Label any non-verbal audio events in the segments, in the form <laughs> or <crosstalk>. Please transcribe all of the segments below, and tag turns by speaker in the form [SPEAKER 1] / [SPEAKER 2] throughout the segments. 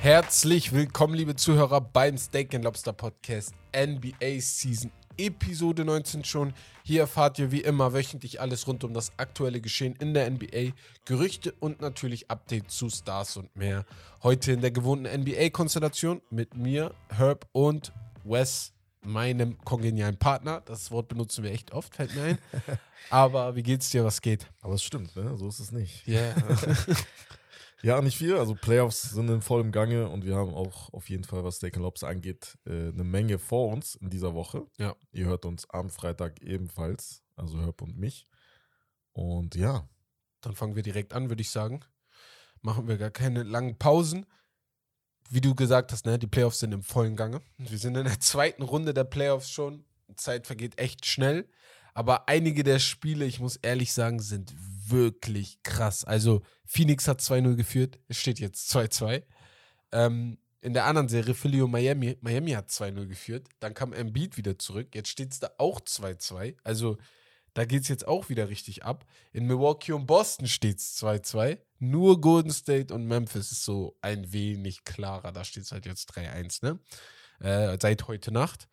[SPEAKER 1] Herzlich willkommen, liebe Zuhörer, beim Steak Lobster Podcast NBA Season Episode 19 schon. Hier erfahrt ihr wie immer wöchentlich alles rund um das aktuelle Geschehen in der NBA, Gerüchte und natürlich Updates zu Stars und mehr. Heute in der gewohnten NBA-Konstellation mit mir, Herb und Wes, meinem kongenialen Partner. Das Wort benutzen wir echt oft, fällt mir ein. <laughs> Aber wie geht's dir? Was geht?
[SPEAKER 2] Aber es stimmt, ne? so ist es nicht.
[SPEAKER 1] Ja. Yeah. <laughs>
[SPEAKER 2] Ja, nicht viel. Also Playoffs sind in vollem Gange und wir haben auch auf jeden Fall, was Steak Lobs angeht, äh, eine Menge vor uns in dieser Woche.
[SPEAKER 1] Ja.
[SPEAKER 2] Ihr hört uns am Freitag ebenfalls, also Herb und mich. Und ja.
[SPEAKER 1] Dann fangen wir direkt an, würde ich sagen. Machen wir gar keine langen Pausen. Wie du gesagt hast, ne, die Playoffs sind im vollen Gange. Wir sind in der zweiten Runde der Playoffs schon. Die Zeit vergeht echt schnell. Aber einige der Spiele, ich muss ehrlich sagen, sind wirklich krass. Also Phoenix hat 2-0 geführt, es steht jetzt 2-2. Ähm, in der anderen Serie, Philly und Miami, Miami hat 2-0 geführt. Dann kam Embiid wieder zurück. Jetzt steht es da auch 2-2. Also da geht es jetzt auch wieder richtig ab. In Milwaukee und Boston steht es 2-2. Nur Golden State und Memphis ist so ein wenig klarer. Da steht es halt jetzt 3-1, ne? Äh, seit heute Nacht.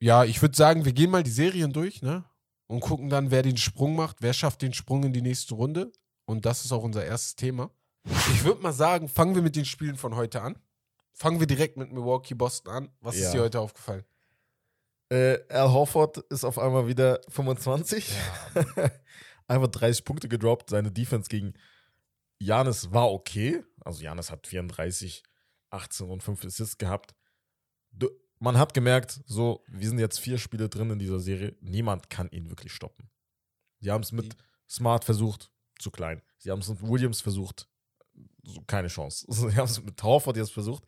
[SPEAKER 1] Ja, ich würde sagen, wir gehen mal die Serien durch, ne? Und gucken dann, wer den Sprung macht, wer schafft den Sprung in die nächste Runde. Und das ist auch unser erstes Thema. Ich würde mal sagen, fangen wir mit den Spielen von heute an. Fangen wir direkt mit Milwaukee Boston an. Was ja. ist dir heute aufgefallen?
[SPEAKER 2] Äh, Al Horford ist auf einmal wieder 25. Ja. <laughs> Einfach 30 Punkte gedroppt. Seine Defense gegen Janis war okay. Also Janis hat 34, 18 und 5 Assists gehabt. Du, man hat gemerkt, so, wir sind jetzt vier Spiele drin in dieser Serie. Niemand kann ihn wirklich stoppen. Sie haben es mit Smart versucht, zu klein. Sie haben es mit Williams versucht, so keine Chance. <laughs> Sie haben es mit Horford jetzt versucht.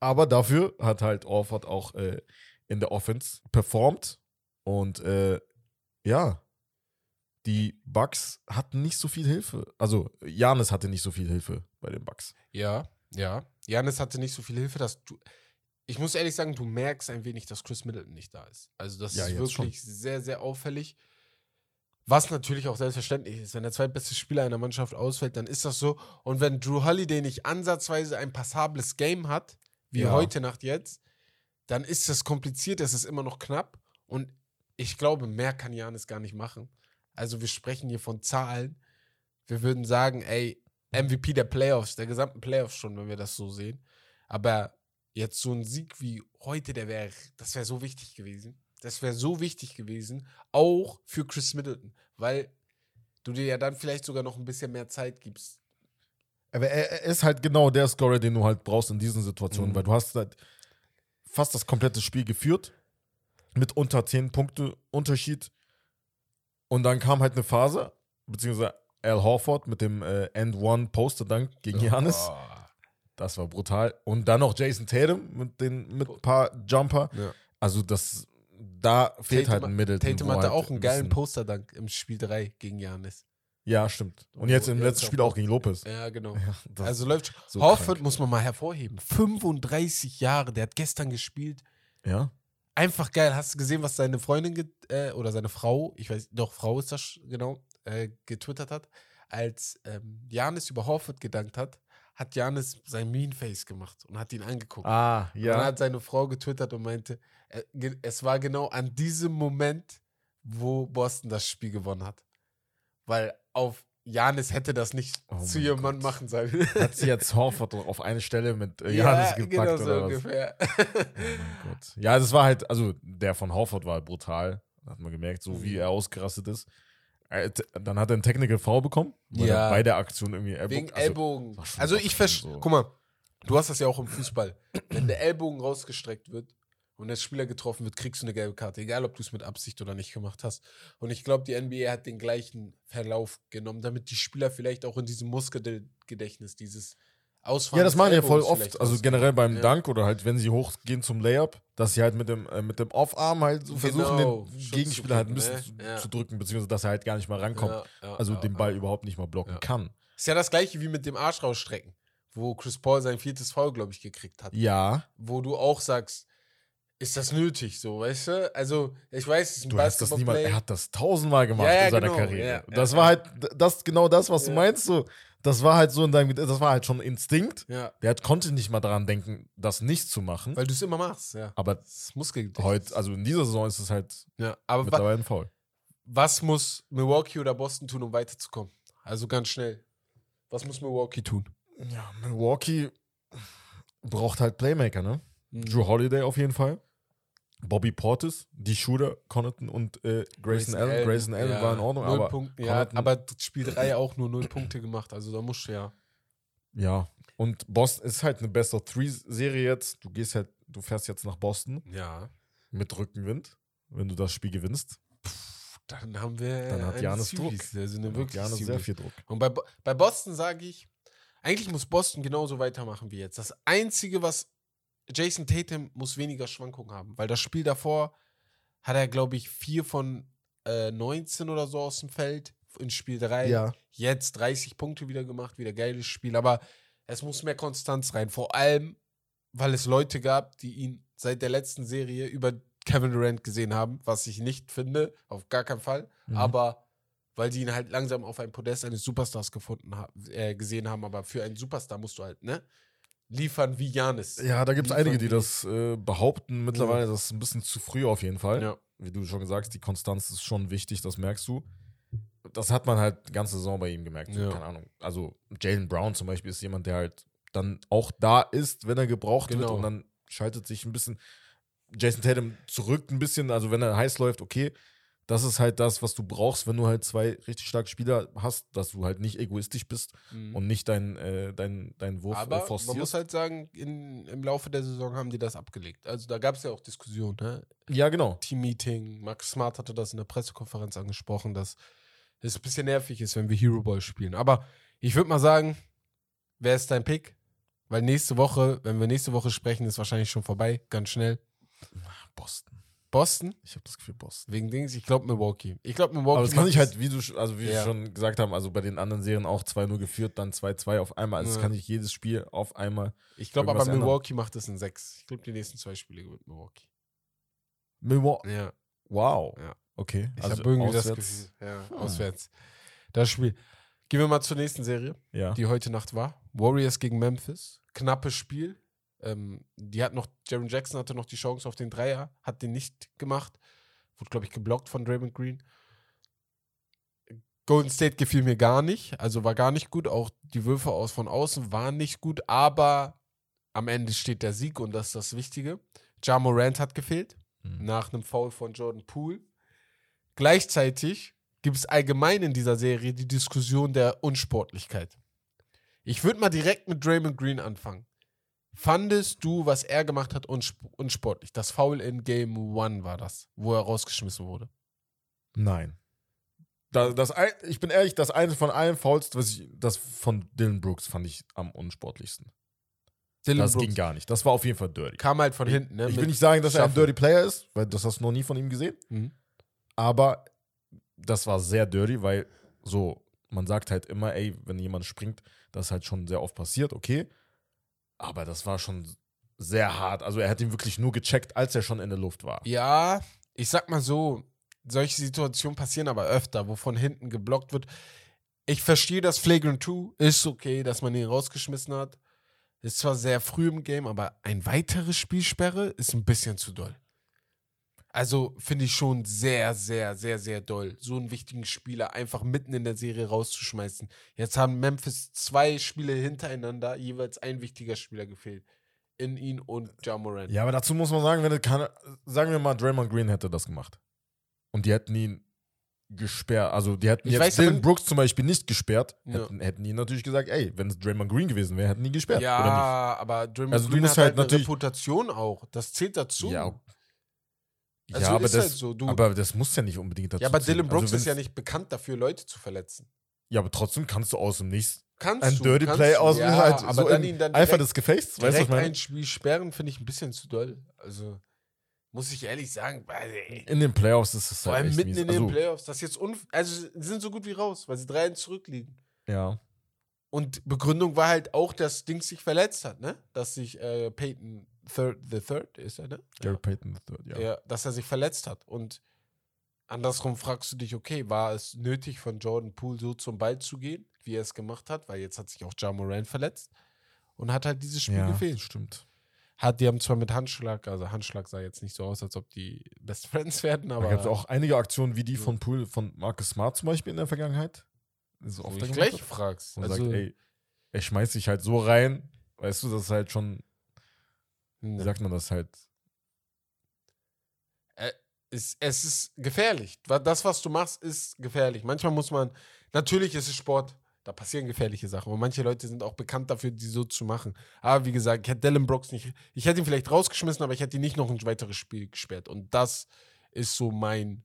[SPEAKER 2] Aber dafür hat halt Horford auch äh, in der Offense performt. Und äh, ja, die Bucks hatten nicht so viel Hilfe. Also Janis hatte nicht so viel Hilfe bei den Bucks.
[SPEAKER 1] Ja, ja. Janis hatte nicht so viel Hilfe, dass du. Ich muss ehrlich sagen, du merkst ein wenig, dass Chris Middleton nicht da ist. Also das ja, ist wirklich schon. sehr, sehr auffällig. Was natürlich auch selbstverständlich ist. Wenn der zweitbeste Spieler einer Mannschaft ausfällt, dann ist das so. Und wenn Drew Holiday nicht ansatzweise ein passables Game hat, wie ja. heute Nacht jetzt, dann ist das kompliziert, es ist immer noch knapp. Und ich glaube, mehr kann Janis gar nicht machen. Also wir sprechen hier von Zahlen. Wir würden sagen, ey, MVP der Playoffs, der gesamten Playoffs schon, wenn wir das so sehen. Aber jetzt so ein Sieg wie heute, der wäre, das wäre so wichtig gewesen. Das wäre so wichtig gewesen, auch für Chris Middleton, weil du dir ja dann vielleicht sogar noch ein bisschen mehr Zeit gibst.
[SPEAKER 2] Aber er, ist halt genau der Scorer, den du halt brauchst in diesen Situationen, mhm. weil du hast halt fast das komplette Spiel geführt mit unter 10 Punkte Unterschied und dann kam halt eine Phase, beziehungsweise Al Horford mit dem äh, End One Poster Dank gegen Janis. Oh. Das war brutal. Und dann noch Jason Tatum mit den mit ein paar Jumper. Ja. Also das da fehlt Tatum, halt ein Middleton.
[SPEAKER 1] Tatum hatte halt auch einen geilen Posterdank im Spiel 3 gegen Janis.
[SPEAKER 2] Ja, stimmt. Und jetzt im letzten Spiel auch gegen Lopez.
[SPEAKER 1] Ja, genau. Ja, also läuft. So Horford krank. muss man mal hervorheben. 35 Jahre, der hat gestern gespielt.
[SPEAKER 2] Ja.
[SPEAKER 1] Einfach geil. Hast du gesehen, was seine Freundin äh, oder seine Frau, ich weiß, doch, Frau ist das genau, äh, getwittert hat, als ähm, Janis über Horford gedankt hat, hat Janis sein Mean Face gemacht und hat ihn angeguckt.
[SPEAKER 2] Ah, ja.
[SPEAKER 1] Und dann hat seine Frau getwittert und meinte, äh, es war genau an diesem Moment, wo Boston das Spiel gewonnen hat. Weil auf Janis hätte das nicht oh zu ihrem Mann machen sollen.
[SPEAKER 2] Hat sie jetzt <laughs> Horford auf eine Stelle mit äh, Janis ja, gepackt genau so oder
[SPEAKER 1] ungefähr.
[SPEAKER 2] Oh ja, das war halt, also der von Horford war brutal. Hat man gemerkt, so wie mhm. er ausgerastet ist. Dann hat er einen Technical Foul bekommen, weil ja. er bei der Aktion irgendwie
[SPEAKER 1] Ellbogen. Wegen also, Ellbogen. Also ich verstehe, so. guck mal, du hast das ja auch im Fußball. Wenn der Ellbogen rausgestreckt wird und der Spieler getroffen wird, kriegst du eine gelbe Karte, egal ob du es mit Absicht oder nicht gemacht hast. Und ich glaube, die NBA hat den gleichen Verlauf genommen, damit die Spieler vielleicht auch in diesem Muskelgedächtnis dieses
[SPEAKER 2] Ausfahren. Ja, das machen ja voll oft. Also generell beim ja. Dank oder halt, wenn sie hochgehen zum Layup, dass sie halt mit dem, äh, mit dem Off-Arm halt so versuchen, genau. den Schutz Gegenspieler halt ein bisschen ne? zu, ja. zu, drücken, beziehungsweise dass er halt gar nicht mal rankommt. Ja, also den Ball überhaupt nicht mal blocken kann.
[SPEAKER 1] Ist ja das gleiche wie mit dem Arsch rausstrecken, wo Chris Paul sein viertes Foul, glaube ich, gekriegt hat.
[SPEAKER 2] Ja.
[SPEAKER 1] Wo du auch sagst, ist das nötig, so, weißt du? Also, ich weiß, es ist
[SPEAKER 2] ein du das niemand, Er hat das tausendmal gemacht in seiner genau. Karriere. das war halt das, genau das, was du meinst, so das war halt so in deinem, das war halt schon Instinkt.
[SPEAKER 1] Ja.
[SPEAKER 2] Der hat, konnte nicht mal daran denken, das nicht zu machen.
[SPEAKER 1] Weil du es immer machst, ja.
[SPEAKER 2] aber
[SPEAKER 1] Das ist Muskelgedächtnis.
[SPEAKER 2] heute, also in dieser Saison ist es halt
[SPEAKER 1] Ja, aber
[SPEAKER 2] mittlerweile ein Foul.
[SPEAKER 1] was muss Milwaukee oder Boston tun, um weiterzukommen? Also ganz schnell. Was muss Milwaukee tun?
[SPEAKER 2] Ja, Milwaukee braucht halt Playmaker, ne?
[SPEAKER 1] Mhm.
[SPEAKER 2] Drew Holiday auf jeden Fall. Bobby Portis, die Shooter, Connaughton und äh, Grayson Allen. Grayson Allen
[SPEAKER 1] ja,
[SPEAKER 2] war in Ordnung, aber
[SPEAKER 1] Punkte, ja, aber Spiel 3 auch nur 0 Punkte gemacht. Also da musst du ja.
[SPEAKER 2] ja. Und Boston ist halt eine Best of Three Serie jetzt. Du gehst halt, du fährst jetzt nach Boston
[SPEAKER 1] Ja.
[SPEAKER 2] mit Rückenwind, wenn du das Spiel gewinnst.
[SPEAKER 1] Dann haben wir.
[SPEAKER 2] Dann hat Janis. Druck.
[SPEAKER 1] Also eine
[SPEAKER 2] Dann hat
[SPEAKER 1] wirklich
[SPEAKER 2] Giannis sehr viel Druck.
[SPEAKER 1] Und bei, bei Boston sage ich, eigentlich muss Boston genauso weitermachen wie jetzt. Das Einzige, was Jason Tatum muss weniger Schwankungen haben, weil das Spiel davor hat er, glaube ich, 4 von äh, 19 oder so aus dem Feld in Spiel 3.
[SPEAKER 2] Ja.
[SPEAKER 1] Jetzt 30 Punkte wieder gemacht, wieder geiles Spiel, aber es muss mehr Konstanz rein. Vor allem, weil es Leute gab, die ihn seit der letzten Serie über Kevin Durant gesehen haben, was ich nicht finde, auf gar keinen Fall.
[SPEAKER 2] Mhm.
[SPEAKER 1] Aber weil die ihn halt langsam auf ein Podest eines Superstars gefunden ha äh, gesehen haben, aber für einen Superstar musst du halt, ne? Liefern wie Janis.
[SPEAKER 2] Ja, da gibt es einige, die das äh, behaupten. Mittlerweile das ist ein bisschen zu früh auf jeden Fall.
[SPEAKER 1] Ja.
[SPEAKER 2] Wie du schon gesagt hast, die Konstanz ist schon wichtig, das merkst du. Das hat man halt die ganze Saison bei ihm gemerkt.
[SPEAKER 1] Ja.
[SPEAKER 2] Keine Ahnung. Also Jalen Brown zum Beispiel ist jemand, der halt dann auch da ist, wenn er gebraucht wird
[SPEAKER 1] Genau.
[SPEAKER 2] und dann schaltet sich ein bisschen Jason Tatum zurück ein bisschen, also wenn er heiß läuft, okay. Das ist halt das, was du brauchst, wenn du halt zwei richtig starke Spieler hast, dass du halt nicht egoistisch bist
[SPEAKER 1] Mhm.
[SPEAKER 2] und nicht deinen äh, dein, dein Wurf äh,
[SPEAKER 1] aber man
[SPEAKER 2] forcierst.
[SPEAKER 1] muss halt sagen, in, im Laufe der Saison haben die das abgelegt. Also da gab es ja auch Diskussionen, ne?
[SPEAKER 2] ja, genau.
[SPEAKER 1] Team-Meeting, Max Smart hatte das in der Pressekonferenz angesprochen, dass es ein bisschen nervig ist, wenn wir Hero Ball spielen. Aber ich würde mal sagen, wer ist dein Pick? Weil nächste Woche, wenn wir nächste Woche sprechen, ist wahrscheinlich schon vorbei, ganz schnell.
[SPEAKER 2] Boston.
[SPEAKER 1] Boston,
[SPEAKER 2] Ich habe das Gefühl, Boston.
[SPEAKER 1] wegen Dings, ich glaube Milwaukee. Ich glaube Milwaukee.
[SPEAKER 2] Aber das kann ich halt, wie du, also wie
[SPEAKER 1] Ja.
[SPEAKER 2] wir schon gesagt haben, also bei den anderen Serien auch 2-0 geführt, dann 2-2 auf einmal. Also
[SPEAKER 1] Ja.
[SPEAKER 2] das kann ich jedes Spiel auf einmal.
[SPEAKER 1] Ich glaube aber
[SPEAKER 2] ändern.
[SPEAKER 1] Milwaukee macht es in sechs. Ich glaube die nächsten zwei Spiele mit Milwaukee.
[SPEAKER 2] Milwaukee.
[SPEAKER 1] Ja,
[SPEAKER 2] Wow.
[SPEAKER 1] Ja.
[SPEAKER 2] Okay.
[SPEAKER 1] ich
[SPEAKER 2] also
[SPEAKER 1] habe irgendwie das
[SPEAKER 2] auswärts.
[SPEAKER 1] Gefühl. Ja,
[SPEAKER 2] Hm.
[SPEAKER 1] auswärts. Das Spiel. Gehen wir mal zur nächsten Serie.
[SPEAKER 2] Ja.
[SPEAKER 1] die heute Nacht war. Warriors gegen Memphis. Knappes Spiel. Ähm, die hat noch, Jaron Jackson hatte noch die Chance auf den Dreier, hat den nicht gemacht. Wurde, glaube ich, geblockt von Draymond Green. Golden State gefiel mir gar nicht, also war gar nicht gut. Auch die Würfe aus von außen waren nicht gut, aber am Ende steht der Sieg und das ist das Wichtige. Ja Morant hat gefehlt
[SPEAKER 2] Mhm.
[SPEAKER 1] nach einem Foul von Jordan Poole. Gleichzeitig gibt es allgemein in dieser Serie die Diskussion der Unsportlichkeit. Ich würde mal direkt mit Draymond Green anfangen. Fandest du, was er gemacht hat, unsp unsportlich? Das Foul in Game One war das, wo er rausgeschmissen wurde.
[SPEAKER 2] Nein. Da, das, ein- ich bin ehrlich, das eine von allen Fouls, was ich, das von Dylan Brooks fand ich am unsportlichsten.
[SPEAKER 1] Dylan
[SPEAKER 2] das
[SPEAKER 1] Brooks
[SPEAKER 2] ging gar nicht. Das war auf jeden Fall dirty.
[SPEAKER 1] kam halt von hinten. Ne,
[SPEAKER 2] ich will nicht sagen, dass er ein dirty Player ist, weil das hast du noch nie von ihm gesehen.
[SPEAKER 1] Mhm.
[SPEAKER 2] Aber das war sehr dirty, weil so, man sagt halt immer, ey, wenn jemand springt, das ist halt schon sehr oft passiert, okay. Aber das war schon sehr hart. Also er hat ihn wirklich nur gecheckt, als er schon in der Luft war.
[SPEAKER 1] Ja, ich sag mal so, solche Situationen passieren aber öfter, wo von hinten geblockt wird. Ich verstehe das Flagrant 2, ist okay, dass man ihn rausgeschmissen hat. Ist zwar sehr früh im Game, aber ein weiteres Spielsperre ist ein bisschen zu doll. Also finde ich schon sehr, sehr, sehr, sehr doll, so einen wichtigen Spieler einfach mitten in der Serie rauszuschmeißen. Jetzt haben Memphis zwei Spiele hintereinander jeweils ein wichtiger Spieler gefehlt. In ihn und Ja Morant.
[SPEAKER 2] Ja, aber dazu muss man sagen, wenn es keine, sagen wir mal, Draymond Green hätte das gemacht. Und die hätten ihn gesperrt. Also die hätten
[SPEAKER 1] Ich
[SPEAKER 2] jetzt
[SPEAKER 1] weiß
[SPEAKER 2] Dylan Brooks zum Beispiel nicht gesperrt,
[SPEAKER 1] Ja.
[SPEAKER 2] hätten, hätten die natürlich gesagt, ey, wenn es Draymond Green gewesen wäre, hätten die ihn gesperrt.
[SPEAKER 1] Ja, aber Draymond
[SPEAKER 2] Also
[SPEAKER 1] Green hat
[SPEAKER 2] halt
[SPEAKER 1] halt eine
[SPEAKER 2] natürlich-
[SPEAKER 1] Reputation auch. Das zählt dazu.
[SPEAKER 2] Ja,
[SPEAKER 1] Also
[SPEAKER 2] ja, aber, das,
[SPEAKER 1] halt so, du-
[SPEAKER 2] aber das muss ja nicht unbedingt dazu
[SPEAKER 1] Ja, aber. Dylan Brooks
[SPEAKER 2] also
[SPEAKER 1] ist ja nicht bekannt dafür, Leute zu verletzen.
[SPEAKER 2] Ja, aber trotzdem kannst du aus dem Nichts
[SPEAKER 1] Kannst
[SPEAKER 2] ein
[SPEAKER 1] du,
[SPEAKER 2] Dirty
[SPEAKER 1] kannst
[SPEAKER 2] Play
[SPEAKER 1] du,
[SPEAKER 2] aus
[SPEAKER 1] ja,
[SPEAKER 2] halt
[SPEAKER 1] aber
[SPEAKER 2] so
[SPEAKER 1] dann ihn dann
[SPEAKER 2] Eifer
[SPEAKER 1] direkt,
[SPEAKER 2] des Gefechts, weißt du, was ich
[SPEAKER 1] direkt
[SPEAKER 2] meine?
[SPEAKER 1] ein Spiel sperren, finde ich ein bisschen zu doll. Also, muss ich ehrlich sagen, weil, ey,
[SPEAKER 2] In den Playoffs ist es
[SPEAKER 1] vor
[SPEAKER 2] halt
[SPEAKER 1] allem
[SPEAKER 2] echt
[SPEAKER 1] mitten
[SPEAKER 2] mies.
[SPEAKER 1] in den
[SPEAKER 2] also,
[SPEAKER 1] Playoffs, das jetzt unf also sie sind so gut wie raus, weil sie 3 zurückliegen.
[SPEAKER 2] Ja.
[SPEAKER 1] Und Begründung war halt auch, dass Dings sich verletzt hat, ne? Dass sich äh, Peyton Third, the Third ist er, ne?
[SPEAKER 2] Gary Payton III, ja.
[SPEAKER 1] ja. dass er sich verletzt hat. Und andersrum fragst du dich, okay, war es nötig von Jordan Poole so zum Ball zu gehen? wie er es gemacht hat, weil jetzt hat sich auch Ja Moran verletzt und hat halt dieses Spiel
[SPEAKER 2] ja,
[SPEAKER 1] gefehlt.
[SPEAKER 2] stimmt.
[SPEAKER 1] Hat, die haben zwar mit Handschlag, also Handschlag sah jetzt nicht so aus, als ob die Best Friends <laughs> werden,
[SPEAKER 2] Da
[SPEAKER 1] aber
[SPEAKER 2] gab es auch einige Aktionen wie die von Pool, von Marcus Smart zum Beispiel in der Vergangenheit.
[SPEAKER 1] Wo
[SPEAKER 2] oft
[SPEAKER 1] ich gleich fragst.
[SPEAKER 2] Und
[SPEAKER 1] Also,
[SPEAKER 2] sagt, ey, er schmeißt sich halt so rein, weißt du, das ist halt schon, wie
[SPEAKER 1] ne.
[SPEAKER 2] sagt man das halt?
[SPEAKER 1] es, es ist gefährlich. Das, was du machst, ist gefährlich. Manchmal muss man, natürlich ist es Sport, da passieren gefährliche Sachen. Und manche Leute sind auch bekannt dafür, die so zu machen. Aber wie gesagt, ich hätte Dylan Brooks nicht, ich hätte ihn vielleicht rausgeschmissen, aber ich hätte ihn nicht noch ein weiteres Spiel gesperrt. Und das ist so mein,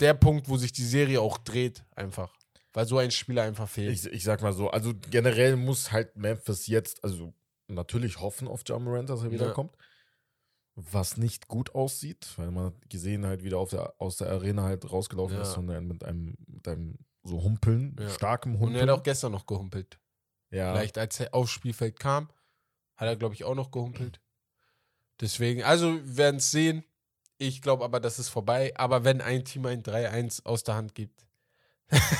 [SPEAKER 1] der Punkt, wo sich die Serie auch dreht, einfach. Weil so ein Spieler einfach fehlt.
[SPEAKER 2] Ich, ich sag mal so, also generell muss halt Memphis jetzt, also natürlich hoffen auf John Morant, dass er
[SPEAKER 1] Ja.
[SPEAKER 2] wiederkommt. Was nicht gut aussieht, weil man gesehen halt wieder auf der, aus der Arena halt rausgelaufen
[SPEAKER 1] Ja.
[SPEAKER 2] ist und mit einem, mit einem so Humpeln,
[SPEAKER 1] Ja.
[SPEAKER 2] starkem
[SPEAKER 1] Und
[SPEAKER 2] Humpeln.
[SPEAKER 1] er hat auch gestern noch gehumpelt.
[SPEAKER 2] ja.
[SPEAKER 1] Vielleicht als er aufs Spielfeld kam, hat er, glaube ich, auch noch gehumpelt. Deswegen, also wir werden es sehen. Ich glaube aber, das ist vorbei. Aber wenn ein Team ein 3-1 aus der Hand gibt,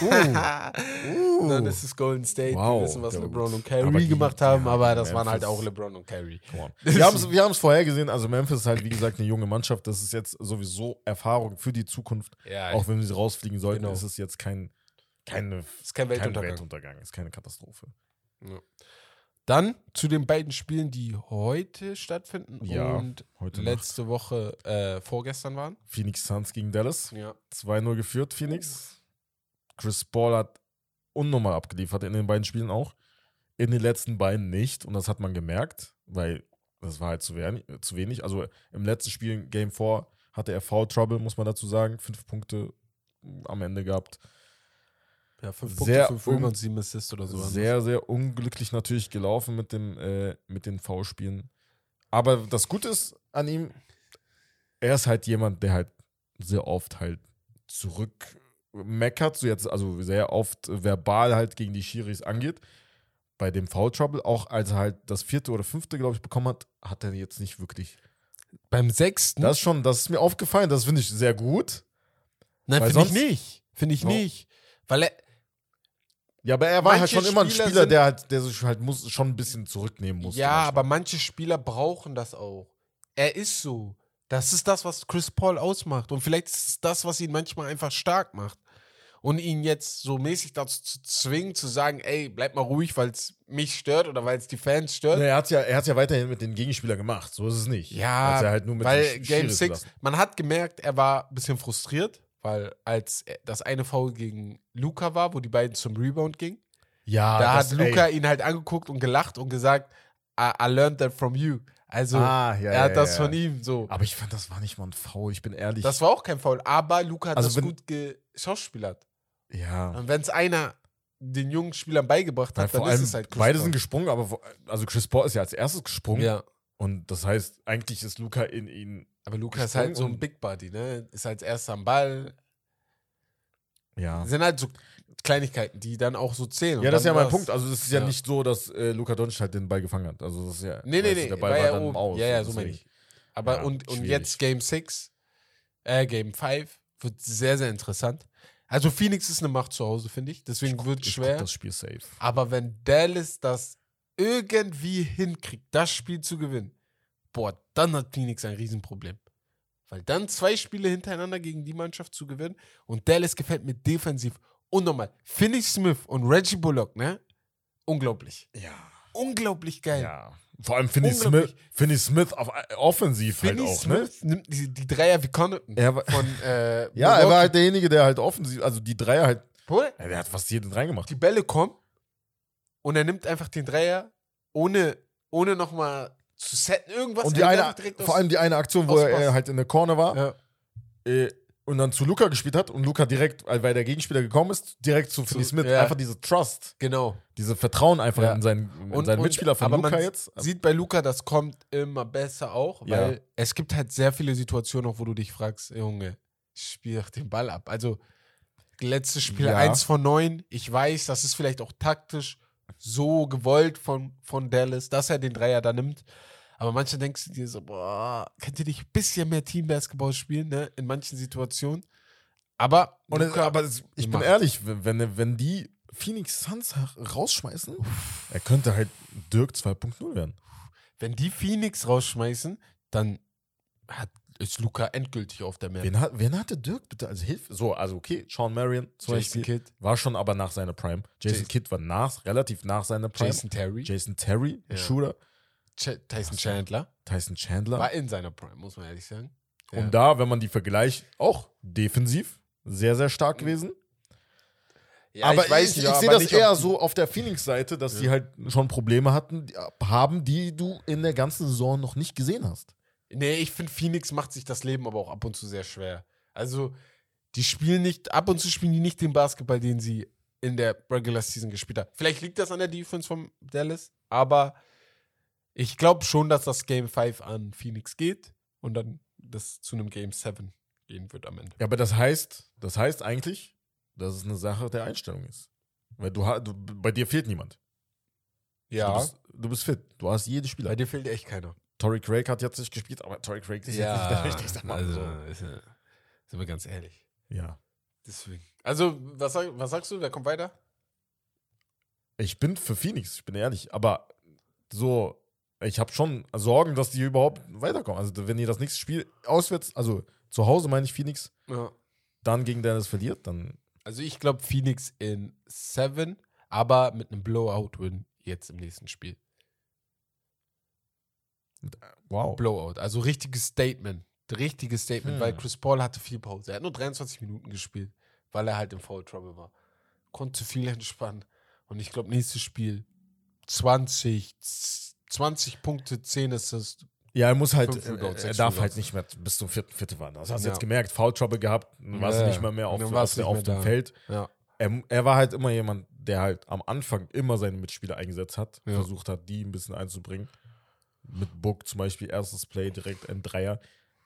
[SPEAKER 2] Uh.
[SPEAKER 1] dann ist es Golden State.
[SPEAKER 2] Wow.
[SPEAKER 1] Wir wissen, was
[SPEAKER 2] Ja,
[SPEAKER 1] LeBron und
[SPEAKER 2] Aber die-
[SPEAKER 1] gemacht haben,
[SPEAKER 2] ja,
[SPEAKER 1] aber das waren halt
[SPEAKER 2] Memphis-
[SPEAKER 1] auch LeBron und
[SPEAKER 2] on. Wir haben es wir haben's vorher gesehen, also Memphis ist halt, wie gesagt, eine junge Mannschaft. Das ist jetzt sowieso Erfahrung für die Zukunft.
[SPEAKER 1] Ja,
[SPEAKER 2] Auch wenn sie rausfliegen sollten,
[SPEAKER 1] Genau.
[SPEAKER 2] ist es jetzt kein, keine,
[SPEAKER 1] ist kein
[SPEAKER 2] kein
[SPEAKER 1] Weltuntergang.
[SPEAKER 2] Weltuntergang, ist keine Katastrophe.
[SPEAKER 1] Dann zu den beiden Spielen, die heute stattfinden
[SPEAKER 2] Ja,
[SPEAKER 1] und
[SPEAKER 2] heute
[SPEAKER 1] letzte Woche, äh, vorgestern waren.
[SPEAKER 2] Phoenix Suns gegen Dallas.
[SPEAKER 1] Ja.
[SPEAKER 2] 2-0 geführt, Phoenix. Chris Paul hat unnormal abgeliefert in den beiden Spielen auch. In den letzten beiden nicht. Und das hat man gemerkt, weil das war halt zu wenig. Zu wenig. Also im letzten Spiel, Game 4, hatte er Foul Trouble, muss man dazu sagen. Fünf Punkte am Ende gehabt.
[SPEAKER 1] Ja, fünf
[SPEAKER 2] Sehr
[SPEAKER 1] Punkte, fünf
[SPEAKER 2] un-
[SPEAKER 1] Rebounds, sieben Assists oder so.
[SPEAKER 2] Sehr, sehr unglücklich natürlich gelaufen mit, dem, äh, mit den Foulspielen. Aber das Gute ist an ihm, er ist halt jemand, der halt sehr oft halt zurückmeckert, so jetzt, also sehr oft verbal halt gegen die Schiris angeht. Bei dem Foul Trouble, auch als er halt das vierte oder fünfte, glaube ich, bekommen hat, hat er jetzt nicht wirklich.
[SPEAKER 1] Beim sechsten?
[SPEAKER 2] Das ist schon, das ist mir aufgefallen, das finde ich sehr gut.
[SPEAKER 1] Nein, finde ich nicht. Finde ich
[SPEAKER 2] No.
[SPEAKER 1] nicht. Weil er,
[SPEAKER 2] Ja, aber er war halt schon immer ein
[SPEAKER 1] Spieler
[SPEAKER 2] Spieler, der halt, der sich halt muss, schon ein bisschen zurücknehmen muss.
[SPEAKER 1] ja,
[SPEAKER 2] manchmal.
[SPEAKER 1] aber manche Spieler brauchen das auch. Er ist so. Das ist das, was Chris Paul ausmacht. Und vielleicht ist es das, was ihn manchmal einfach stark macht. Und ihn jetzt so mäßig dazu zu zwingen, zu sagen, ey, bleib mal ruhig, weil es mich stört oder weil es die Fans stört.
[SPEAKER 2] Nee, er hat ja, er ja weiterhin mit den Gegenspielern gemacht. So ist es nicht.
[SPEAKER 1] Ja,
[SPEAKER 2] Hat's ja halt nur mit
[SPEAKER 1] weil Game
[SPEAKER 2] Schiris
[SPEAKER 1] 6,
[SPEAKER 2] gelassen.
[SPEAKER 1] man hat gemerkt, er war ein bisschen frustriert, weil als das eine Foul gegen Luca war, wo die beiden zum Rebound gingen,
[SPEAKER 2] Ja,
[SPEAKER 1] da
[SPEAKER 2] das-
[SPEAKER 1] hat Luca
[SPEAKER 2] ey.
[SPEAKER 1] ihn halt angeguckt und gelacht und gesagt, I, I learned that from you. Also,
[SPEAKER 2] Ah, ja,
[SPEAKER 1] er hat
[SPEAKER 2] ja,
[SPEAKER 1] das
[SPEAKER 2] ja.
[SPEAKER 1] von ihm so.
[SPEAKER 2] Aber ich fand, das war nicht mal ein Foul. Ich bin ehrlich.
[SPEAKER 1] Das war auch kein Foul, aber Luca hat
[SPEAKER 2] Also
[SPEAKER 1] das gut geschauspielert.
[SPEAKER 2] ja.
[SPEAKER 1] Und wenn es einer den jungen Spielern beigebracht hat, dann
[SPEAKER 2] vor
[SPEAKER 1] ist es halt Chris
[SPEAKER 2] beide
[SPEAKER 1] Paul.
[SPEAKER 2] sind gesprungen, aber also Chris Paul ist ja als erstes gesprungen.
[SPEAKER 1] Ja,
[SPEAKER 2] Und das heißt, eigentlich ist Luca in ihn.
[SPEAKER 1] aber Luca ist halt so ein Big Body, ne? Ist als erster am Ball.
[SPEAKER 2] Ja.
[SPEAKER 1] sind halt so Kleinigkeiten, die dann auch so zählen.
[SPEAKER 2] Ja, das ist ja mein. Punkt. Also, es ist ja,
[SPEAKER 1] Ja.
[SPEAKER 2] nicht so, dass äh, Luca Doncic halt den Ball gefangen hat. Also, das ist ja.
[SPEAKER 1] Nee, nee, nee.
[SPEAKER 2] Der Ball
[SPEAKER 1] war ja
[SPEAKER 2] dann
[SPEAKER 1] oben.
[SPEAKER 2] aus.
[SPEAKER 1] Ja, ja, so meine ich. Aber
[SPEAKER 2] Ja,
[SPEAKER 1] und, und
[SPEAKER 2] schwierig.
[SPEAKER 1] jetzt Game 6, äh, Game 5 wird sehr, sehr interessant. Also Phoenix ist eine Macht zu Hause, finde ich. Deswegen wird es schwer.
[SPEAKER 2] das Spiel safe.
[SPEAKER 1] Aber wenn Dallas das irgendwie hinkriegt, das Spiel zu gewinnen, boah, dann hat Phoenix ein Riesenproblem. Weil dann zwei Spiele hintereinander gegen die Mannschaft zu gewinnen und Dallas gefällt mir defensiv unnormal. Finney Smith und Reggie Bullock, ne? Unglaublich.
[SPEAKER 2] Ja.
[SPEAKER 1] Unglaublich geil.
[SPEAKER 2] Ja. Vor allem Finney Smith. Finney Smith auf, offensiv
[SPEAKER 1] Finney
[SPEAKER 2] halt auch, ne?
[SPEAKER 1] Smith nimmt die, die Dreier wie Connaughton
[SPEAKER 2] Er
[SPEAKER 1] von äh, <laughs>
[SPEAKER 2] Ja, er war halt derjenige, der halt offensiv, also die Dreier halt,
[SPEAKER 1] Bruder,
[SPEAKER 2] ja, der hat fast jeden reingemacht.
[SPEAKER 1] die Bälle kommen und er nimmt einfach den Dreier, ohne, ohne nochmal zu setten, irgendwas.
[SPEAKER 2] Und
[SPEAKER 1] er
[SPEAKER 2] die eine, vor allem die eine Aktion, wo er äh, halt in der Corner war
[SPEAKER 1] Ja.
[SPEAKER 2] äh, und dann zu Luca gespielt hat und Luca direkt, weil weil der Gegenspieler gekommen ist, direkt zu Finney Smith.
[SPEAKER 1] ja.
[SPEAKER 2] Einfach diese Trust,
[SPEAKER 1] Genau.
[SPEAKER 2] diese Vertrauen einfach
[SPEAKER 1] Ja.
[SPEAKER 2] in seinen, in
[SPEAKER 1] Und-
[SPEAKER 2] seinen
[SPEAKER 1] und-
[SPEAKER 2] Mitspieler von
[SPEAKER 1] aber
[SPEAKER 2] Luca
[SPEAKER 1] man
[SPEAKER 2] jetzt.
[SPEAKER 1] Sieht bei Luca, das kommt immer besser auch,
[SPEAKER 2] Ja.
[SPEAKER 1] weil es gibt halt sehr viele Situationen, auch, wo du dich fragst, Junge, spiel doch den Ball ab. Also, letztes Spiel
[SPEAKER 2] Ja.
[SPEAKER 1] 1 von 9. Ich weiß, das ist vielleicht auch taktisch so gewollt von, von Dallas, dass er den Dreier da nimmt. Aber manche denkst du dir so, boah, könnt ihr nicht ein bisschen mehr Teambasketball spielen, ne? In manchen Situationen. Aber,
[SPEAKER 2] Und es,
[SPEAKER 1] Luka
[SPEAKER 2] aber es, ich bin ehrlich, wenn, wenn, die Phoenix Suns rausschmeißen, er könnte halt Dirk 2.0 werden.
[SPEAKER 1] wenn die Phoenix rausschmeißen, dann hat, ist Luca endgültig auf der Map.
[SPEAKER 2] Wen, hat, wen hatte Dirk bitte als Hilfe? So, also okay, Sean Marion zum
[SPEAKER 1] Jason
[SPEAKER 2] Beispiel
[SPEAKER 1] Kidd,
[SPEAKER 2] war schon aber nach seiner Prime. Jason
[SPEAKER 1] Jason-
[SPEAKER 2] Kidd war nach, relativ nach seiner Prime.
[SPEAKER 1] Jason Terry,
[SPEAKER 2] Jason Terry,
[SPEAKER 1] Ja.
[SPEAKER 2] Shooter,
[SPEAKER 1] Ch Tyson Chandler.
[SPEAKER 2] Tyson Chandler.
[SPEAKER 1] War in seiner Prime, muss man ehrlich sagen. Ja.
[SPEAKER 2] Und da, wenn man die vergleicht, auch defensiv sehr, sehr stark gewesen.
[SPEAKER 1] Ja,
[SPEAKER 2] aber ich,
[SPEAKER 1] weiß
[SPEAKER 2] ich,
[SPEAKER 1] nicht,
[SPEAKER 2] sehe das eher so auf der Phoenix-Seite, dass die halt schon Probleme hatten, die, haben, die du in der ganzen Saison noch nicht gesehen hast.
[SPEAKER 1] Nee, ich finde, Phoenix macht sich das Leben aber auch ab und zu sehr schwer. Also, die spielen nicht, ab und zu spielen die nicht den Basketball, den sie in der Regular Season gespielt haben. Vielleicht liegt das an der Defense von Dallas, aber ich glaube schon, dass das Game 5 an Phoenix geht und dann das zu einem Game 7 gehen wird am Ende.
[SPEAKER 2] Ja, aber das heißt, das heißt eigentlich, dass es eine Sache der Einstellung ist. Weil du, du bei dir fehlt niemand. Du bist, du bist fit. Du hast jede Spieler.
[SPEAKER 1] bei dir fehlt echt keiner.
[SPEAKER 2] Tory Craig hat jetzt nicht gespielt, aber Tory Craig ist jetzt nicht der wichtigste Mann.
[SPEAKER 1] also,
[SPEAKER 2] so.
[SPEAKER 1] ja, sind wir ganz ehrlich.
[SPEAKER 2] Ja.
[SPEAKER 1] Deswegen. Also, was, was sagst du? Wer kommt weiter?
[SPEAKER 2] Ich bin für Phoenix, ich bin ehrlich. Aber so, ich habe schon Sorgen, dass die überhaupt weiterkommen. Also, wenn ihr das nächste Spiel auswärts, also zu Hause meine ich Phoenix,
[SPEAKER 1] Ja.
[SPEAKER 2] dann gegen Dallas verliert, dann
[SPEAKER 1] Also ich glaube Phoenix in 7, aber mit einem Blowout-Win jetzt im nächsten Spiel.
[SPEAKER 2] wow.
[SPEAKER 1] Blowout, also richtiges Statement. Richtiges Statement,
[SPEAKER 2] Hm.
[SPEAKER 1] weil Chris Paul hatte viel Pause. Er hat nur 23 Minuten gespielt, weil er halt im Foul Trouble war. Konnte viel entspannen. Und ich glaube, nächstes Spiel 20, 20 Punkte, 10 Assists.
[SPEAKER 2] Ja, er muss halt, er,
[SPEAKER 1] Rebounds,
[SPEAKER 2] er darf
[SPEAKER 1] Rebounds.
[SPEAKER 2] halt nicht mehr bis zum vierten Viertel warten. Das hast du
[SPEAKER 1] Ja.
[SPEAKER 2] jetzt gemerkt. Foul Trouble gehabt, dann warst
[SPEAKER 1] Ja,
[SPEAKER 2] du nicht mal mehr auf, auf, der- auf
[SPEAKER 1] mehr
[SPEAKER 2] dem
[SPEAKER 1] da.
[SPEAKER 2] Feld.
[SPEAKER 1] Ja.
[SPEAKER 2] Er, er war halt immer jemand, der halt am Anfang immer seine Mitspieler eingesetzt hat, versucht hat, die ein bisschen einzubringen. Mit Book zum Beispiel erstes Play direkt ein Dreier.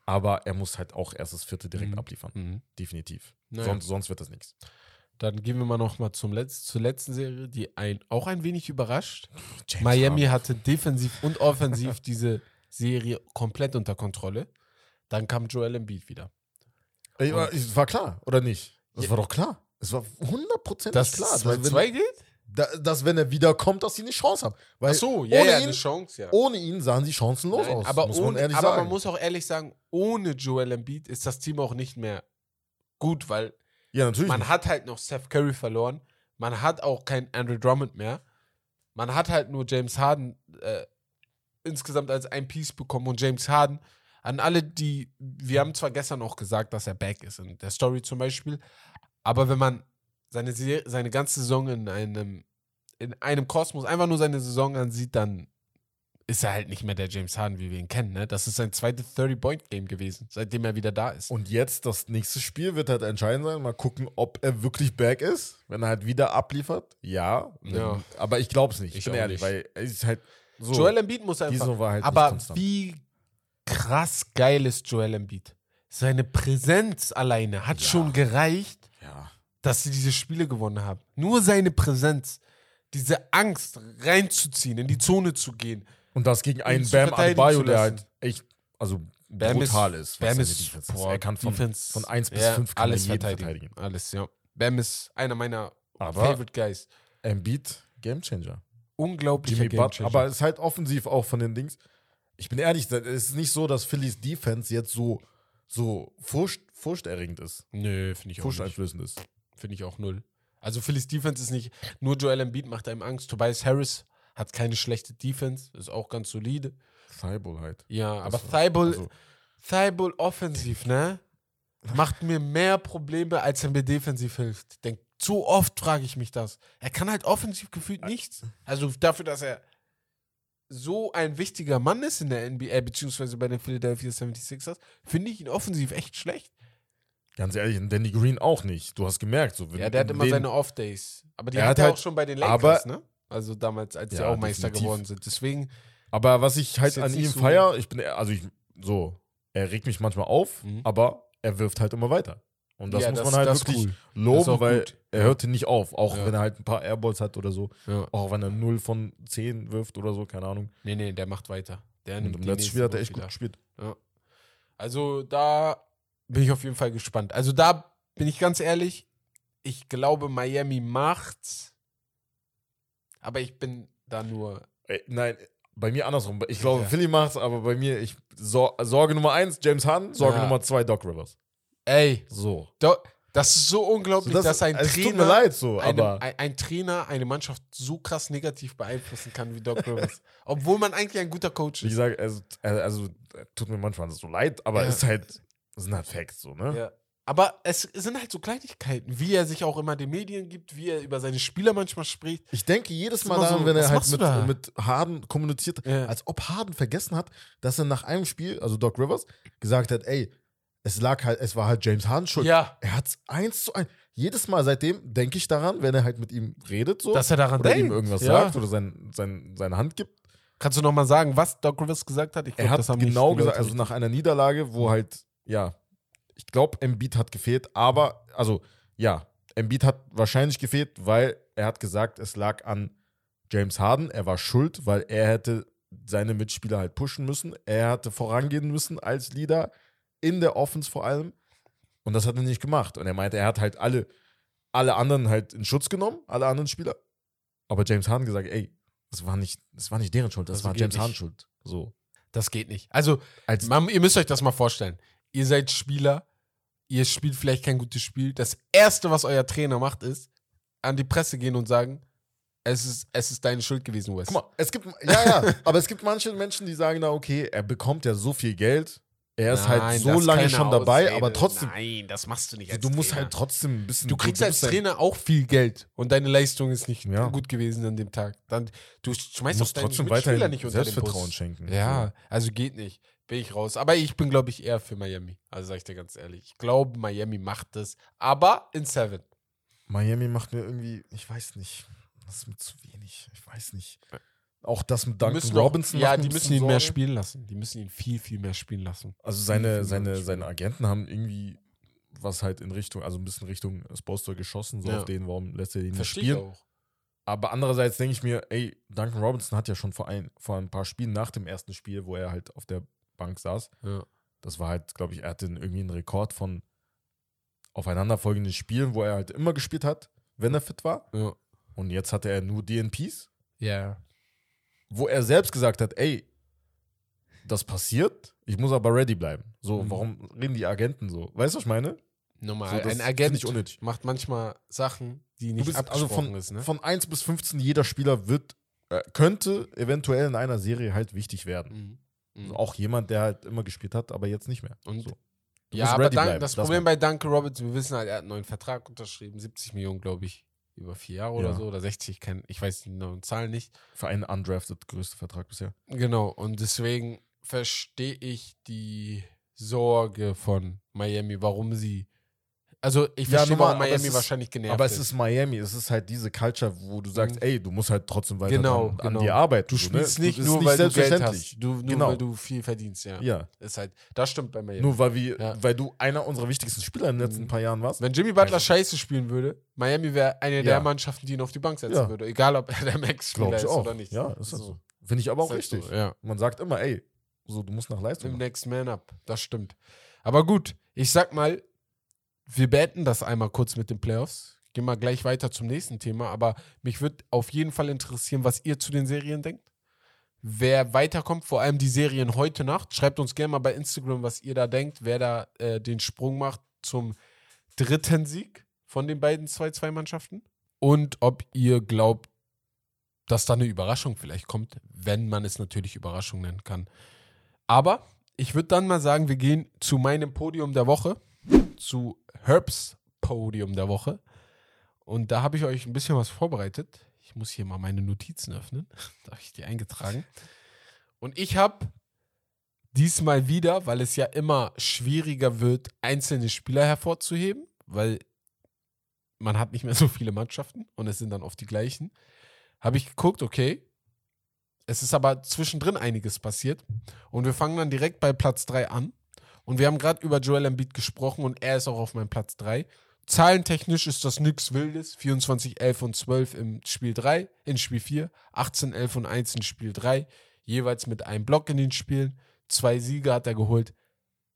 [SPEAKER 2] Aber er muss halt auch erstes Vierte direkt
[SPEAKER 1] Mhm.
[SPEAKER 2] abliefern.
[SPEAKER 1] Mhm.
[SPEAKER 2] Definitiv.
[SPEAKER 1] Naja.
[SPEAKER 2] Sonst, sonst wird das nichts.
[SPEAKER 1] Dann gehen wir mal noch mal zum Letz zur letzten Serie, die ein, auch ein wenig überrascht.
[SPEAKER 2] James
[SPEAKER 1] Miami
[SPEAKER 2] Harden.
[SPEAKER 1] hatte defensiv und offensiv <laughs> diese Serie komplett unter Kontrolle. Dann kam Joel Embiid wieder.
[SPEAKER 2] Ey, war, war klar, oder nicht? Das
[SPEAKER 1] Ja.
[SPEAKER 2] war doch klar. Es war hundertprozentig
[SPEAKER 1] Das
[SPEAKER 2] klar.
[SPEAKER 1] 2-2
[SPEAKER 2] dass,
[SPEAKER 1] geht?
[SPEAKER 2] wenn, da, dass, wenn er wiederkommt, dass sie eine Chance haben. Weil
[SPEAKER 1] Ach so, ja,
[SPEAKER 2] ohne,
[SPEAKER 1] ja,
[SPEAKER 2] ihn,
[SPEAKER 1] eine Chance, ja.
[SPEAKER 2] ohne ihn sahen sie chancenlos
[SPEAKER 1] Nein,
[SPEAKER 2] aus.
[SPEAKER 1] aber ohne,
[SPEAKER 2] man
[SPEAKER 1] aber man muss auch ehrlich sagen, ohne Joel Embiid ist das Team auch nicht mehr gut, weil
[SPEAKER 2] ja, natürlich.
[SPEAKER 1] man
[SPEAKER 2] nicht.
[SPEAKER 1] hat halt noch Steph Curry verloren. Man hat auch keinen Andrew Drummond mehr. Man hat halt nur James Harden äh, insgesamt als ein Piece bekommen und James Harden an alle, die, wir haben zwar gestern auch gesagt, dass er back ist in der Story zum Beispiel, aber wenn man seine, Se- seine ganze Saison in einem, in einem Kosmos, einfach nur seine Saison ansieht, dann ist er halt nicht mehr der James Harden, wie wir ihn kennen. Ne? Das ist sein zweites 30-Point-Game gewesen, seitdem er wieder da ist.
[SPEAKER 2] Und jetzt, das nächste Spiel wird halt entscheidend sein. Mal gucken, ob er wirklich back ist. Wenn er halt wieder abliefert, ja.
[SPEAKER 1] Ja.
[SPEAKER 2] Aber ich glaube es nicht. Ich,
[SPEAKER 1] Ich
[SPEAKER 2] bin ehrlich,
[SPEAKER 1] nicht.
[SPEAKER 2] weil er ist halt so.
[SPEAKER 1] Joel Embiid muss einfach.
[SPEAKER 2] Halt
[SPEAKER 1] aber wie krass geil ist Joel Embiid? Seine Präsenz alleine hat
[SPEAKER 2] Ja.
[SPEAKER 1] schon gereicht,
[SPEAKER 2] Ja.
[SPEAKER 1] dass sie diese Spiele gewonnen haben. Nur seine Präsenz, diese Angst reinzuziehen, in die Zone zu gehen.
[SPEAKER 2] Und das gegen einen Bam Adebayo, der halt echt, also
[SPEAKER 1] Bam
[SPEAKER 2] brutal
[SPEAKER 1] ist. Bam ist, boah,
[SPEAKER 2] er kann von,
[SPEAKER 1] Defense,
[SPEAKER 2] von 1 bis
[SPEAKER 1] ja,
[SPEAKER 2] 5 kann
[SPEAKER 1] alles
[SPEAKER 2] er
[SPEAKER 1] verteidigen.
[SPEAKER 2] verteidigen.
[SPEAKER 1] Alles, ja. Bam ist einer meiner
[SPEAKER 2] Aber
[SPEAKER 1] Favorite Guys.
[SPEAKER 2] Embiid, Gamechanger.
[SPEAKER 1] Unglaublicher
[SPEAKER 2] Jimmy.
[SPEAKER 1] Gamechanger.
[SPEAKER 2] Aber es ist halt offensiv auch von den Dings. Ich bin ehrlich, es ist nicht so, dass Phillies Defense jetzt so, so furcht, furchterregend ist.
[SPEAKER 1] Nö, finde ich auch nicht.
[SPEAKER 2] Furchteinflößend ist.
[SPEAKER 1] Finde ich auch null. Also Phillies Defense ist nicht, nur Joel Embiid macht einem Angst. Tobias Harris hat keine schlechte Defense, ist auch ganz solide.
[SPEAKER 2] Thibault halt.
[SPEAKER 1] Ja, aber
[SPEAKER 2] war-
[SPEAKER 1] Thibault,
[SPEAKER 2] also-
[SPEAKER 1] Thibault offensiv, ne? Macht mir mehr Probleme, als er mir defensiv hilft. Denk, zu oft frage ich mich das. Er kann halt offensiv gefühlt nichts. Also dafür, dass er so ein wichtiger Mann ist in der NBA, beziehungsweise bei den Philadelphia 76ers, finde ich ihn offensiv echt schlecht.
[SPEAKER 2] Ganz ehrlich, und Danny Green auch nicht. Du hast gemerkt. So,
[SPEAKER 1] Ja, der hat immer seine Off-Days. Aber die
[SPEAKER 2] Er
[SPEAKER 1] hat er
[SPEAKER 2] halt-
[SPEAKER 1] auch schon bei den
[SPEAKER 2] aber-
[SPEAKER 1] Lakers, ne? Also damals, als sie
[SPEAKER 2] Ja,
[SPEAKER 1] auch Meister
[SPEAKER 2] definitiv.
[SPEAKER 1] geworden sind. Deswegen,
[SPEAKER 2] Aber was ich halt an ihm
[SPEAKER 1] so-
[SPEAKER 2] feier, ich bin, also ich, so, er regt mich manchmal auf,
[SPEAKER 1] Mhm.
[SPEAKER 2] aber er wirft halt immer weiter. Und das
[SPEAKER 1] Ja,
[SPEAKER 2] muss
[SPEAKER 1] das-
[SPEAKER 2] man halt wirklich
[SPEAKER 1] cool.
[SPEAKER 2] Loben, weil
[SPEAKER 1] gut.
[SPEAKER 2] er
[SPEAKER 1] Ja.
[SPEAKER 2] hört nicht auf. Auch
[SPEAKER 1] Ja.
[SPEAKER 2] wenn er halt ein paar Airballs hat oder so.
[SPEAKER 1] ja.
[SPEAKER 2] Auch wenn er 0 von 10 wirft oder so, keine Ahnung.
[SPEAKER 1] Nee, nee, der macht weiter. Der
[SPEAKER 2] Und
[SPEAKER 1] nimmt
[SPEAKER 2] im
[SPEAKER 1] die
[SPEAKER 2] letzten Spiel hat er echt gut gespielt.
[SPEAKER 1] Also da bin ich auf jeden Fall gespannt. Also da bin ich ganz ehrlich, ich glaube, Miami macht's. Aber ich bin da nur.
[SPEAKER 2] Ey, nein, bei mir andersrum. Ich glaube,
[SPEAKER 1] Ja.
[SPEAKER 2] Philly macht's, aber bei mir, ich Sor Sorge Nummer eins, James Harden, Sorge
[SPEAKER 1] Ja.
[SPEAKER 2] Nummer zwei, Doc Rivers.
[SPEAKER 1] Ey,
[SPEAKER 2] So.
[SPEAKER 1] do, das ist so unglaublich,
[SPEAKER 2] So, das-
[SPEAKER 1] dass ein
[SPEAKER 2] es
[SPEAKER 1] Trainer.
[SPEAKER 2] tut mir leid so,
[SPEAKER 1] einem-
[SPEAKER 2] aber-
[SPEAKER 1] ein, ein Trainer eine Mannschaft so krass negativ beeinflussen kann wie Doc Rivers. <laughs> Obwohl man eigentlich ein guter Coach
[SPEAKER 2] Wie
[SPEAKER 1] ist.
[SPEAKER 2] gesagt, also, also tut mir manchmal so leid, aber
[SPEAKER 1] Ja.
[SPEAKER 2] es ist halt, sind halt Facts, so, ne?
[SPEAKER 1] Ja. Aber es sind halt so Kleinigkeiten, wie er sich auch immer den Medien gibt, wie er über seine Spieler manchmal spricht.
[SPEAKER 2] Ich denke jedes Mal daran,
[SPEAKER 1] so,
[SPEAKER 2] wenn er halt
[SPEAKER 1] da?
[SPEAKER 2] mit, mit Harden kommuniziert,
[SPEAKER 1] Ja.
[SPEAKER 2] als ob Harden vergessen hat, dass er nach einem Spiel, also Doc Rivers, gesagt hat, ey, es lag halt, es war halt James Harden schuld.
[SPEAKER 1] Ja,
[SPEAKER 2] Er hat's eins zu eins. Jedes Mal seitdem denke ich daran, wenn er halt mit ihm redet, so,
[SPEAKER 1] dass er daran
[SPEAKER 2] oder
[SPEAKER 1] denkt.
[SPEAKER 2] ihm irgendwas
[SPEAKER 1] ja.
[SPEAKER 2] sagt oder sein, sein, seine Hand gibt.
[SPEAKER 1] Kannst du noch mal sagen, was Doc Rivers gesagt hat? Ich
[SPEAKER 2] Er
[SPEAKER 1] glaub,
[SPEAKER 2] hat
[SPEAKER 1] das haben nicht
[SPEAKER 2] genau gesagt, also nach einer Niederlage, wo halt, ja, ich glaube, Embiid hat gefehlt, aber, also, ja, Embiid hat wahrscheinlich gefehlt, weil er hat gesagt, es lag an James Harden, er war schuld, weil er hätte seine Mitspieler halt pushen müssen, er hatte vorangehen müssen als Leader, in der Offense vor allem, und das hat er nicht gemacht. Und er meinte, er hat halt alle, alle anderen halt in Schutz genommen, alle anderen Spieler, aber James Harden gesagt, ey, das war nicht, das war nicht deren Schuld, das
[SPEAKER 1] Das
[SPEAKER 2] war James. Harden Schuld. So.
[SPEAKER 1] Das geht nicht. Also,
[SPEAKER 2] Als
[SPEAKER 1] man, ihr müsst euch das mal vorstellen. Ihr seid Spieler, ihr spielt vielleicht kein gutes Spiel. Das Erste, was euer Trainer macht, ist, an die Presse gehen und sagen, es ist, es ist deine Schuld gewesen, Wes.
[SPEAKER 2] Guck mal, es gibt, ja, ja, <laughs> aber es gibt manche Menschen, die sagen, na okay, er bekommt ja so viel Geld, er ist halt
[SPEAKER 1] Nein,
[SPEAKER 2] so
[SPEAKER 1] das ist
[SPEAKER 2] lange schon dabei,
[SPEAKER 1] Ausrede.
[SPEAKER 2] aber trotzdem,
[SPEAKER 1] Nein, das machst du nicht
[SPEAKER 2] du musst
[SPEAKER 1] Trainer.
[SPEAKER 2] halt trotzdem ein bisschen.
[SPEAKER 1] Du kriegst
[SPEAKER 2] du
[SPEAKER 1] als Trainer auch viel Geld und deine Leistung ist nicht
[SPEAKER 2] Ja.
[SPEAKER 1] gut gewesen an dem Tag. Dann, du
[SPEAKER 2] Du
[SPEAKER 1] schmeißt
[SPEAKER 2] musst
[SPEAKER 1] auch deine
[SPEAKER 2] trotzdem
[SPEAKER 1] Mitspieler
[SPEAKER 2] weiterhin
[SPEAKER 1] nicht unter den
[SPEAKER 2] Selbstvertrauen
[SPEAKER 1] Bus.
[SPEAKER 2] schenken.
[SPEAKER 1] Ja, also geht nicht. Bin ich raus. Aber ich bin, glaube ich, eher für Miami. Also sag ich dir ganz ehrlich. Ich glaube, Miami macht das. Aber in Seven.
[SPEAKER 2] Miami macht mir irgendwie, ich weiß nicht, das ist mir zu wenig. Ich weiß nicht. Auch das mit Duncan
[SPEAKER 1] müssen auch-
[SPEAKER 2] Robinson.
[SPEAKER 1] ja,
[SPEAKER 2] macht mir
[SPEAKER 1] die müssen ihn mehr
[SPEAKER 2] Sorgen.
[SPEAKER 1] spielen lassen. Die müssen ihn viel, viel mehr spielen lassen.
[SPEAKER 2] Also seine, seine,
[SPEAKER 1] mehr
[SPEAKER 2] seine. Agenten haben irgendwie was halt in Richtung, also ein bisschen Richtung Sposter geschossen, so
[SPEAKER 1] Ja.
[SPEAKER 2] auf den, warum lässt er den nicht spielen.
[SPEAKER 1] auch.
[SPEAKER 2] Aber andererseits denke ich mir, ey, Duncan Robinson hat ja schon vor ein, vor ein paar Spielen nach dem ersten Spiel, wo er halt auf der Bank saß,
[SPEAKER 1] Ja.
[SPEAKER 2] das war halt, glaube ich, er hatte irgendwie einen Rekord von aufeinanderfolgenden Spielen, wo er halt immer gespielt hat, wenn er fit war.
[SPEAKER 1] Ja.
[SPEAKER 2] Und jetzt hatte er nur DNPs,
[SPEAKER 1] Ja.
[SPEAKER 2] wo er selbst gesagt hat, ey, das passiert, ich muss aber ready bleiben. So,
[SPEAKER 1] Mhm.
[SPEAKER 2] warum reden die Agenten so? Weißt du, was ich meine?
[SPEAKER 1] Normal.
[SPEAKER 2] So,
[SPEAKER 1] ein Agent macht manchmal Sachen, die
[SPEAKER 2] Du
[SPEAKER 1] nicht
[SPEAKER 2] bist also
[SPEAKER 1] abgesprochen
[SPEAKER 2] von,
[SPEAKER 1] ist. Ne?
[SPEAKER 2] von 1 bis 15, jeder Spieler wird, äh, könnte eventuell in einer Serie halt wichtig werden.
[SPEAKER 1] Mhm. Mhm.
[SPEAKER 2] Also auch jemand, der halt immer gespielt hat, aber jetzt nicht mehr.
[SPEAKER 1] Und
[SPEAKER 2] so.
[SPEAKER 1] Ja, aber
[SPEAKER 2] bleiben,
[SPEAKER 1] das
[SPEAKER 2] das
[SPEAKER 1] Problem
[SPEAKER 2] mal.
[SPEAKER 1] bei Duncan Roberts, wir wissen halt, er hat einen neuen Vertrag unterschrieben, 70 Millionen, glaube ich, über vier Jahre oder
[SPEAKER 2] Ja.
[SPEAKER 1] so, oder 60, ich, kenn, ich weiß die genauen Zahlen nicht.
[SPEAKER 2] Für einen undrafted größte Vertrag bisher.
[SPEAKER 1] Genau, und deswegen verstehe ich die Sorge von Miami, warum sie. Also, ich
[SPEAKER 2] Ja,
[SPEAKER 1] verstehe,
[SPEAKER 2] normal,
[SPEAKER 1] warum Miami
[SPEAKER 2] ist-
[SPEAKER 1] wahrscheinlich genervt
[SPEAKER 2] aber es
[SPEAKER 1] ist.
[SPEAKER 2] Miami, es ist halt diese Culture, wo du sagst,
[SPEAKER 1] Mhm.
[SPEAKER 2] ey, du musst halt trotzdem weiter
[SPEAKER 1] Genau,
[SPEAKER 2] dran,
[SPEAKER 1] genau.
[SPEAKER 2] an dir arbeiten.
[SPEAKER 1] Du
[SPEAKER 2] so, ne?
[SPEAKER 1] spielst nicht
[SPEAKER 2] Das ist
[SPEAKER 1] nur, weil du Geld hast. Du, nur
[SPEAKER 2] Genau.
[SPEAKER 1] weil du viel verdienst, ja.
[SPEAKER 2] Ja,
[SPEAKER 1] Ist halt, das stimmt bei Miami.
[SPEAKER 2] nur weil, wir,
[SPEAKER 1] Ja.
[SPEAKER 2] weil du einer unserer wichtigsten Spieler in den letzten
[SPEAKER 1] Mhm.
[SPEAKER 2] paar Jahren warst.
[SPEAKER 1] Wenn Jimmy Butler
[SPEAKER 2] ich
[SPEAKER 1] scheiße spielen würde, Miami wäre eine der. Mannschaften, die ihn auf die Bank setzen würde. Egal, ob <laughs> er der Max-Spieler ist
[SPEAKER 2] auch.
[SPEAKER 1] oder nicht.
[SPEAKER 2] Ja, ist das
[SPEAKER 1] So.
[SPEAKER 2] so. Finde ich aber auch
[SPEAKER 1] halt
[SPEAKER 2] richtig. Man sagt immer, ey, so, du musst nach Leistung.
[SPEAKER 1] Im. Next Man Up. Das stimmt. Aber gut, ich sag mal, wir beenden das einmal kurz mit den Playoffs. Gehen wir gleich weiter zum nächsten Thema. Aber mich würde auf jeden Fall interessieren, was ihr zu den Serien denkt. Wer weiterkommt, vor allem die Serien heute Nacht. Schreibt uns gerne mal bei Instagram, was ihr da denkt, wer da äh, den Sprung macht zum dritten Sieg von den beiden 2-2-Mannschaften. Und ob ihr glaubt, dass da eine Überraschung vielleicht kommt, wenn man es natürlich Überraschung nennen kann. Aber ich würde dann mal sagen, wir gehen zu meinem Podium der Woche, zu Herbs Podium der Woche. Und da habe ich euch ein bisschen was vorbereitet. Ich muss hier mal meine Notizen öffnen. <laughs> da habe ich die eingetragen. Und ich habe diesmal wieder, weil es ja immer schwieriger wird, einzelne Spieler hervorzuheben, weil man hat nicht mehr so viele Mannschaften und es sind dann oft die gleichen, habe ich geguckt, okay, es ist aber zwischendrin einiges passiert und wir fangen dann direkt bei Platz 3 an. Und wir haben gerade über Joel Embiid gesprochen und er ist auch auf meinem Platz 3. Zahlentechnisch ist das nichts Wildes. 24, 11 und 12 im Spiel 3, in Spiel 4, 18, 11 und 1 in Spiel 3, jeweils mit einem Block in den Spielen. Zwei Siege hat er geholt.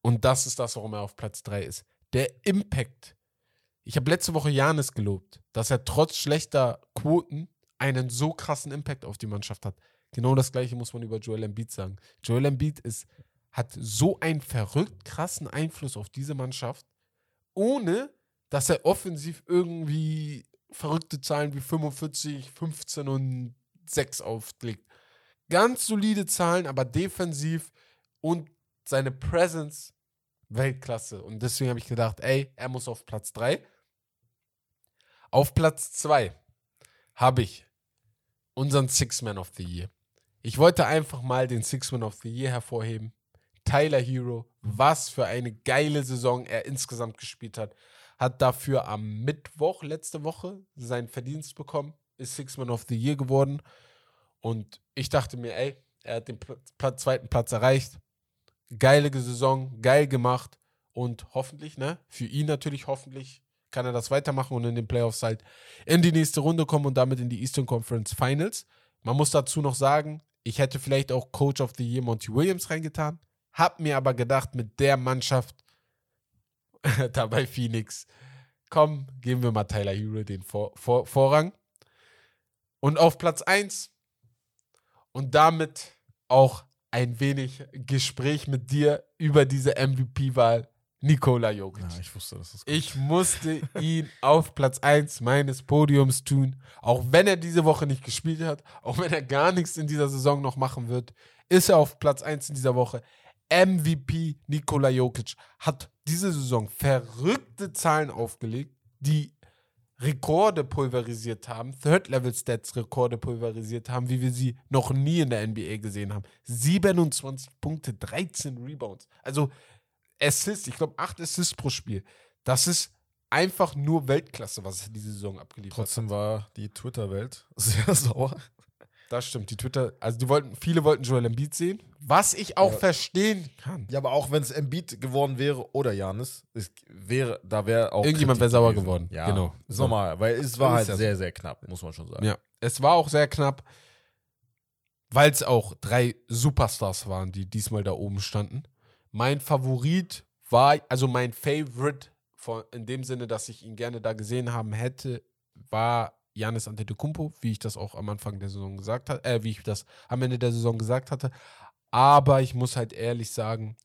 [SPEAKER 1] Und das ist das, warum er auf Platz 3 ist. Der Impact, Ich habe letzte Woche Janis gelobt, dass er trotz schlechter Quoten einen so krassen Impact auf die Mannschaft hat. Genau das gleiche muss man über Joel Embiid sagen. Joel Embiid ist, hat so einen verrückt krassen Einfluss auf diese Mannschaft, ohne dass er offensiv irgendwie verrückte Zahlen wie 45, 15 und 6 auflegt. Ganz solide Zahlen, aber defensiv und seine Presence Weltklasse. Und deswegen habe ich gedacht, ey, er muss auf Platz 3. Auf Platz 2 habe ich unseren Six-Man of the Year. Ich wollte einfach mal den Six-Man of the Year hervorheben. Tyler Hero, was für eine geile Saison er insgesamt gespielt hat. Hat dafür am Mittwoch letzte Woche seinen Verdienst bekommen, ist Six-Man of the Year geworden. Und ich dachte mir, ey, er hat den Platz, zweiten Platz erreicht. Geile Saison, geil gemacht. Und hoffentlich, ne, für ihn natürlich hoffentlich kann er das weitermachen und in den Playoffs halt in die nächste Runde kommen und damit in die Eastern Conference Finals. Man muss dazu noch sagen, ich hätte vielleicht auch Coach of the Year Monty Williams reingetan, hab mir aber gedacht, mit der Mannschaft <laughs> dabei Phoenix, komm, geben wir mal Tyler Hero den Vor Vor Vorrang. Und auf Platz 1 und damit auch ein wenig Gespräch mit dir über diese MVP-Wahl Nikola Jokic.
[SPEAKER 2] Ja, ich wusste, dass das
[SPEAKER 1] kommt. Ich musste ihn auf Platz 1 meines Podiums tun, auch wenn er diese Woche nicht gespielt hat, auch wenn er gar nichts in dieser Saison noch machen wird, ist er auf Platz 1 in dieser Woche. MVP Nikola Jokic hat diese Saison verrückte Zahlen aufgelegt, die Rekorde pulverisiert haben, Third-Level-Stats Rekorde pulverisiert haben, wie wir sie noch nie in der NBA gesehen haben. 27 Punkte, 13 Rebounds. Also Assists, ich glaube, acht Assists pro Spiel. Das ist einfach nur Weltklasse, was er diese Saison abgeliefert
[SPEAKER 2] Trotzdem hat. Trotzdem war die Twitter-Welt <laughs> sehr sauer.
[SPEAKER 1] Das stimmt, die Twitter, also die wollten, viele wollten Joel Embiid sehen, was ich auch ja. verstehen kann.
[SPEAKER 2] Ja, aber auch wenn es Embiid geworden wäre oder Janis, es wäre, da wäre auch.
[SPEAKER 1] Irgendjemand wäre sauer geworden.
[SPEAKER 2] Ja, genau. Ist normal, weil es war halt sehr, sehr knapp, muss man schon sagen.
[SPEAKER 1] Ja, es war auch sehr knapp, weil es auch drei Superstars waren, die diesmal da oben standen. Mein Favorit war, also mein Favorite, von, in dem Sinne, dass ich ihn gerne da gesehen haben hätte, war Janis Antetokounmpo, wie ich das auch am Anfang der Saison gesagt hatte, äh, wie ich das am Ende der Saison gesagt hatte. Aber ich muss halt ehrlich sagen,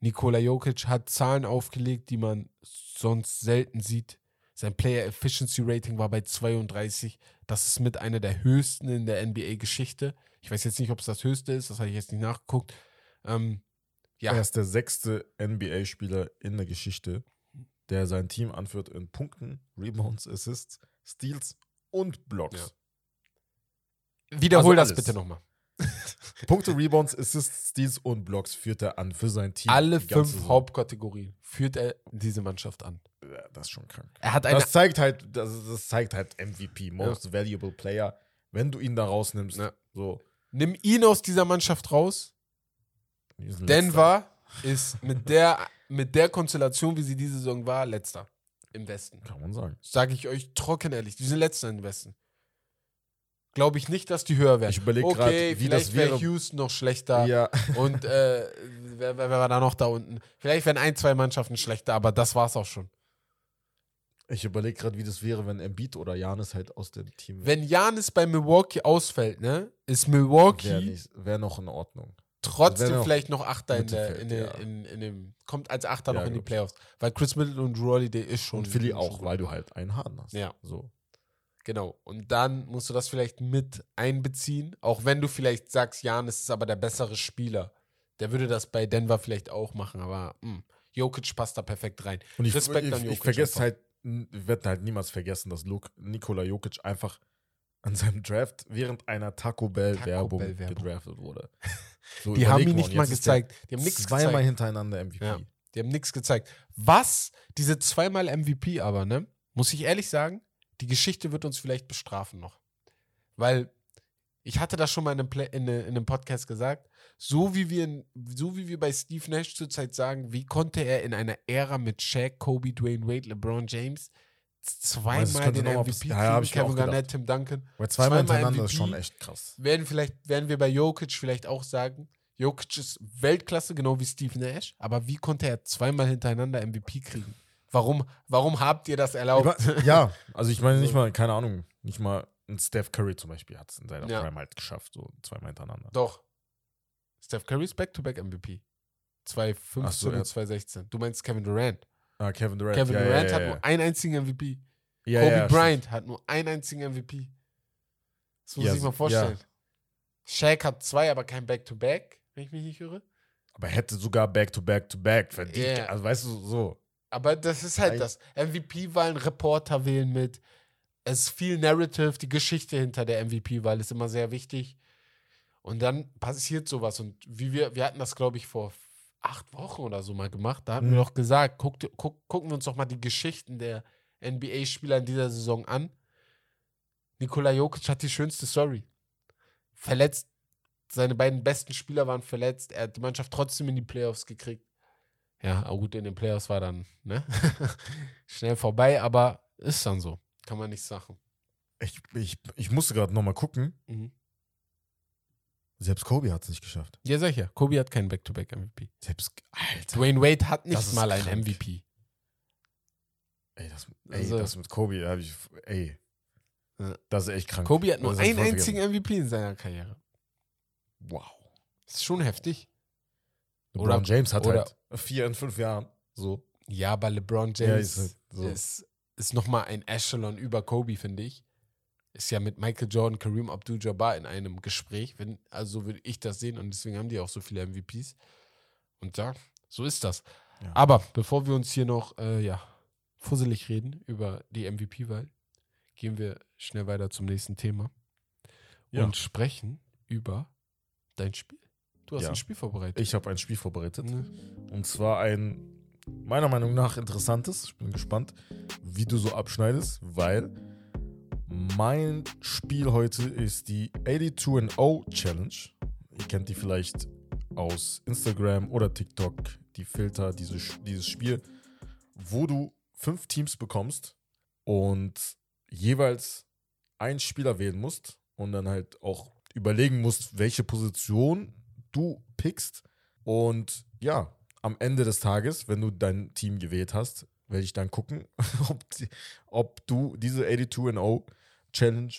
[SPEAKER 1] Nikola Jokic hat Zahlen aufgelegt, die man sonst selten sieht. Sein Player Efficiency Rating war bei 32. Das ist mit einer der höchsten in der NBA-Geschichte. Ich weiß jetzt nicht, ob es das höchste ist, das habe ich jetzt nicht nachgeguckt. Ähm,
[SPEAKER 2] ja. Er ist der sechste NBA-Spieler in der Geschichte, der sein Team anführt in Punkten, Rebounds, Assists, Steals und Blocks.
[SPEAKER 1] Ja. Wiederhol also das bitte nochmal. <laughs>
[SPEAKER 2] Punkte, Rebounds, Assists, Steals und Blocks führt er an für sein Team.
[SPEAKER 1] Alle fünf Saison. Hauptkategorien führt er diese Mannschaft an.
[SPEAKER 2] Ja, das ist schon krank.
[SPEAKER 1] Er hat
[SPEAKER 2] das zeigt halt, das, das, zeigt halt MVP, Most ja. Valuable Player. Wenn du ihn da rausnimmst, ja. so.
[SPEAKER 1] Nimm ihn aus dieser Mannschaft raus Denver ist mit der, mit der Konstellation, wie sie diese Saison war, letzter im Westen.
[SPEAKER 2] Kann man sagen.
[SPEAKER 1] Sage ich euch trocken ehrlich. Die sind letzter im Westen. Glaube ich nicht, dass die höher werden.
[SPEAKER 2] Ich überlege okay, gerade, wie das wäre.
[SPEAKER 1] Houston noch schlechter.
[SPEAKER 2] Ja. <laughs>
[SPEAKER 1] Und äh, wer, wer, war da noch da unten? Vielleicht wären ein, zwei Mannschaften schlechter, aber das war es auch schon.
[SPEAKER 2] Ich überlege gerade, wie das wäre, wenn Embiid oder Janis halt aus dem Team
[SPEAKER 1] wäre. Wenn Janis bei Milwaukee ausfällt, ne, ist Milwaukee.
[SPEAKER 2] Wäre wär noch in Ordnung
[SPEAKER 1] trotzdem vielleicht noch Achter in, der, in, ja. in, in, dem, kommt als Achter ja, noch in die Playoffs. Weil Chris Middleton und Drew Holiday ist schon. Und
[SPEAKER 2] Philly auch, weil du halt einen Harden hast.
[SPEAKER 1] Ja.
[SPEAKER 2] So.
[SPEAKER 1] Genau. Und dann musst du das vielleicht mit einbeziehen. Auch wenn du vielleicht sagst, Jan ist aber der bessere Spieler. Der würde das bei Denver vielleicht auch machen, aber mh, hm, Jokic passt da perfekt rein.
[SPEAKER 2] Und ich, Respekt ich, an Jokic. Ich vergesse halt, wir werden halt niemals vergessen, dass Luke, Nikola Jokic einfach an seinem Draft während einer Taco Bell Werbung, Bell gedraftet wurde. <laughs>
[SPEAKER 1] So die haben ihn nicht mal gezeigt. Die haben nichts
[SPEAKER 2] Zweimal gezeigt. hintereinander MVP. Ja,
[SPEAKER 1] die haben nichts gezeigt. Was, diese zweimal MVP aber, ne? Muss ich ehrlich sagen, die Geschichte wird uns vielleicht bestrafen noch. Weil ich hatte das schon mal in einem, Play, in, in einem Podcast gesagt, so wie, wir in, so wie wir bei Steve Nash zurzeit sagen, wie konnte er in einer Ära mit Shaq, Kobe, Dwayne Wade, LeBron James zweimal den MVP
[SPEAKER 2] ja, ja,
[SPEAKER 1] Kevin Garnett, Tim Duncan.
[SPEAKER 2] Weil zweimal, hintereinander MVP, ist schon echt krass.
[SPEAKER 1] Werden, vielleicht, werden wir bei Jokic vielleicht auch sagen, Jokic ist Weltklasse, genau wie Steve Nash, aber wie konnte er zweimal hintereinander MVP kriegen? Warum, warum habt ihr das erlaubt?
[SPEAKER 2] Ja, also ich meine nicht
[SPEAKER 1] So.
[SPEAKER 2] mal, keine Ahnung, nicht mal ein Steph Curry zum Beispiel hat es in seiner
[SPEAKER 1] Ja.
[SPEAKER 2] Prime halt geschafft, so zweimal hintereinander.
[SPEAKER 1] Doch. Steph Curry ist Back-to-Back-MVP. 2015
[SPEAKER 2] Ach so, ja.
[SPEAKER 1] und 2016. Du meinst Kevin Durant.
[SPEAKER 2] Ah, Kevin Durant.
[SPEAKER 1] Kevin
[SPEAKER 2] ja,
[SPEAKER 1] Durant
[SPEAKER 2] ja,
[SPEAKER 1] hat
[SPEAKER 2] ja,
[SPEAKER 1] nur einen einzigen MVP. Kobe Bryant hat nur einen einzigen MVP. Das muss
[SPEAKER 2] Ja,
[SPEAKER 1] ich mal vorstellen. Shaq hat zwei, aber kein Back-to-Back, wenn ich mich nicht irre.
[SPEAKER 2] Aber hätte sogar Back-to-Back-to-Back verdient.
[SPEAKER 1] Ja.
[SPEAKER 2] Also weißt du, so.
[SPEAKER 1] Aber das ist halt das. MVP-Wahlen, Reporter wählen mit. Es ist viel Narrative, die Geschichte hinter der MVP-Wahl ist immer sehr wichtig. Und dann passiert sowas. Und wie wir, wir hatten das, glaube ich, vor acht Wochen oder so mal gemacht. Da hatten
[SPEAKER 2] Mhm.
[SPEAKER 1] wir doch gesagt, guck, guck, gucken wir uns doch mal die Geschichten der NBA-Spieler in dieser Saison an. Nikola Jokic hat die schönste Story. Verletzt, seine beiden besten Spieler waren verletzt. Er hat die Mannschaft trotzdem in die Playoffs gekriegt. Ja, aber gut, in den Playoffs war dann ne? <laughs> schnell vorbei, aber ist dann so. Kann man nicht sagen.
[SPEAKER 2] Ich, ich, ich musste gerade nochmal gucken.
[SPEAKER 1] Mhm.
[SPEAKER 2] Selbst Kobe hat es nicht geschafft.
[SPEAKER 1] Ja, sag ich ja. Kobe hat keinen Back-to-Back-MVP.
[SPEAKER 2] Selbst, Alter.
[SPEAKER 1] Dwayne Wade hat nicht mal einen
[SPEAKER 2] krank.
[SPEAKER 1] MVP.
[SPEAKER 2] Ey, das, ey,
[SPEAKER 1] Also-
[SPEAKER 2] das mit Kobe, da hab ich, ey.
[SPEAKER 1] Ja.
[SPEAKER 2] Das ist echt krank.
[SPEAKER 1] Kobe hat nur einen einzigen
[SPEAKER 2] vergessen.
[SPEAKER 1] MVP in seiner Karriere.
[SPEAKER 2] Wow.
[SPEAKER 1] Das ist schon heftig.
[SPEAKER 2] LeBron
[SPEAKER 1] Oder-
[SPEAKER 2] James hat
[SPEAKER 1] oder-
[SPEAKER 2] halt vier in fünf Jahren. So.
[SPEAKER 1] Ja, aber LeBron
[SPEAKER 2] Ja,
[SPEAKER 1] James
[SPEAKER 2] ist halt so.
[SPEAKER 1] ist, ist nochmal ein Echelon über Kobe, finde ich. Ist ja mit Michael Jordan, Kareem Abdul-Jabbar in einem Gespräch. Wenn, also so würde ich das sehen und deswegen haben die auch so viele MVPs. Und ja, so ist das.
[SPEAKER 2] Ja.
[SPEAKER 1] Aber bevor wir uns hier noch, äh, ja, fusselig reden über die MVP-Wahl, gehen wir schnell weiter zum nächsten Thema
[SPEAKER 2] Ja.
[SPEAKER 1] und sprechen über dein Spiel. Du hast
[SPEAKER 2] Ja.
[SPEAKER 1] ein Spiel vorbereitet.
[SPEAKER 2] Ich habe ein Spiel vorbereitet.
[SPEAKER 1] Ne?
[SPEAKER 2] Und zwar ein, meiner Meinung nach, interessantes. Ich bin gespannt, wie du so abschneidest, weil mein Spiel heute ist die 82-0 Challenge. Ihr kennt die vielleicht aus Instagram oder TikTok, die Filter, diese, dieses Spiel, wo du fünf Teams bekommst und jeweils einen Spieler wählen musst und dann halt auch überlegen musst, welche Position du pickst. Und ja, am Ende des Tages, wenn du dein Team gewählt hast, werde ich dann gucken, <laughs> ob, die, ob du diese 82-0 Challenge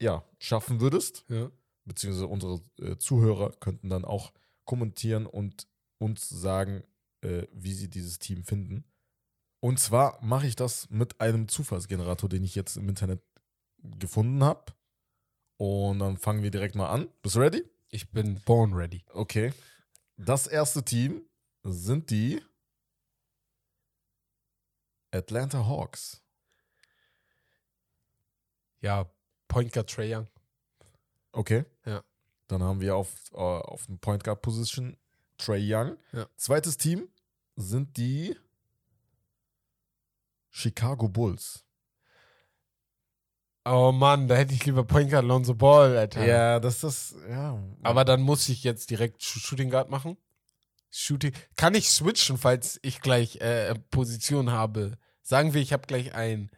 [SPEAKER 2] ja, schaffen würdest.
[SPEAKER 1] Ja.
[SPEAKER 2] Beziehungsweise unsere äh, Zuhörer könnten dann auch kommentieren und uns sagen, äh, wie sie dieses Team finden. Und zwar mache ich das mit einem Zufallsgenerator, den ich jetzt im Internet gefunden habe. Und dann fangen wir direkt mal an. Bist du ready?
[SPEAKER 1] Ich bin born ready.
[SPEAKER 2] Okay. Das erste Team sind die Atlanta Hawks.
[SPEAKER 1] Ja, Point Guard Trae Young.
[SPEAKER 2] Okay.
[SPEAKER 1] Ja.
[SPEAKER 2] Dann haben wir auf, äh, auf dem Point Guard Position Trey Young.
[SPEAKER 1] Ja.
[SPEAKER 2] Zweites Team sind die Chicago Bulls.
[SPEAKER 1] Oh Mann, da hätte ich lieber Point Guard Lonzo Ball, Alter.
[SPEAKER 2] Ja, das ist, ja.
[SPEAKER 1] Aber dann muss ich jetzt direkt Sh- Shooting Guard machen. Shooting. Kann ich switchen, falls ich gleich äh, Position habe? Sagen wir, ich habe gleich ein.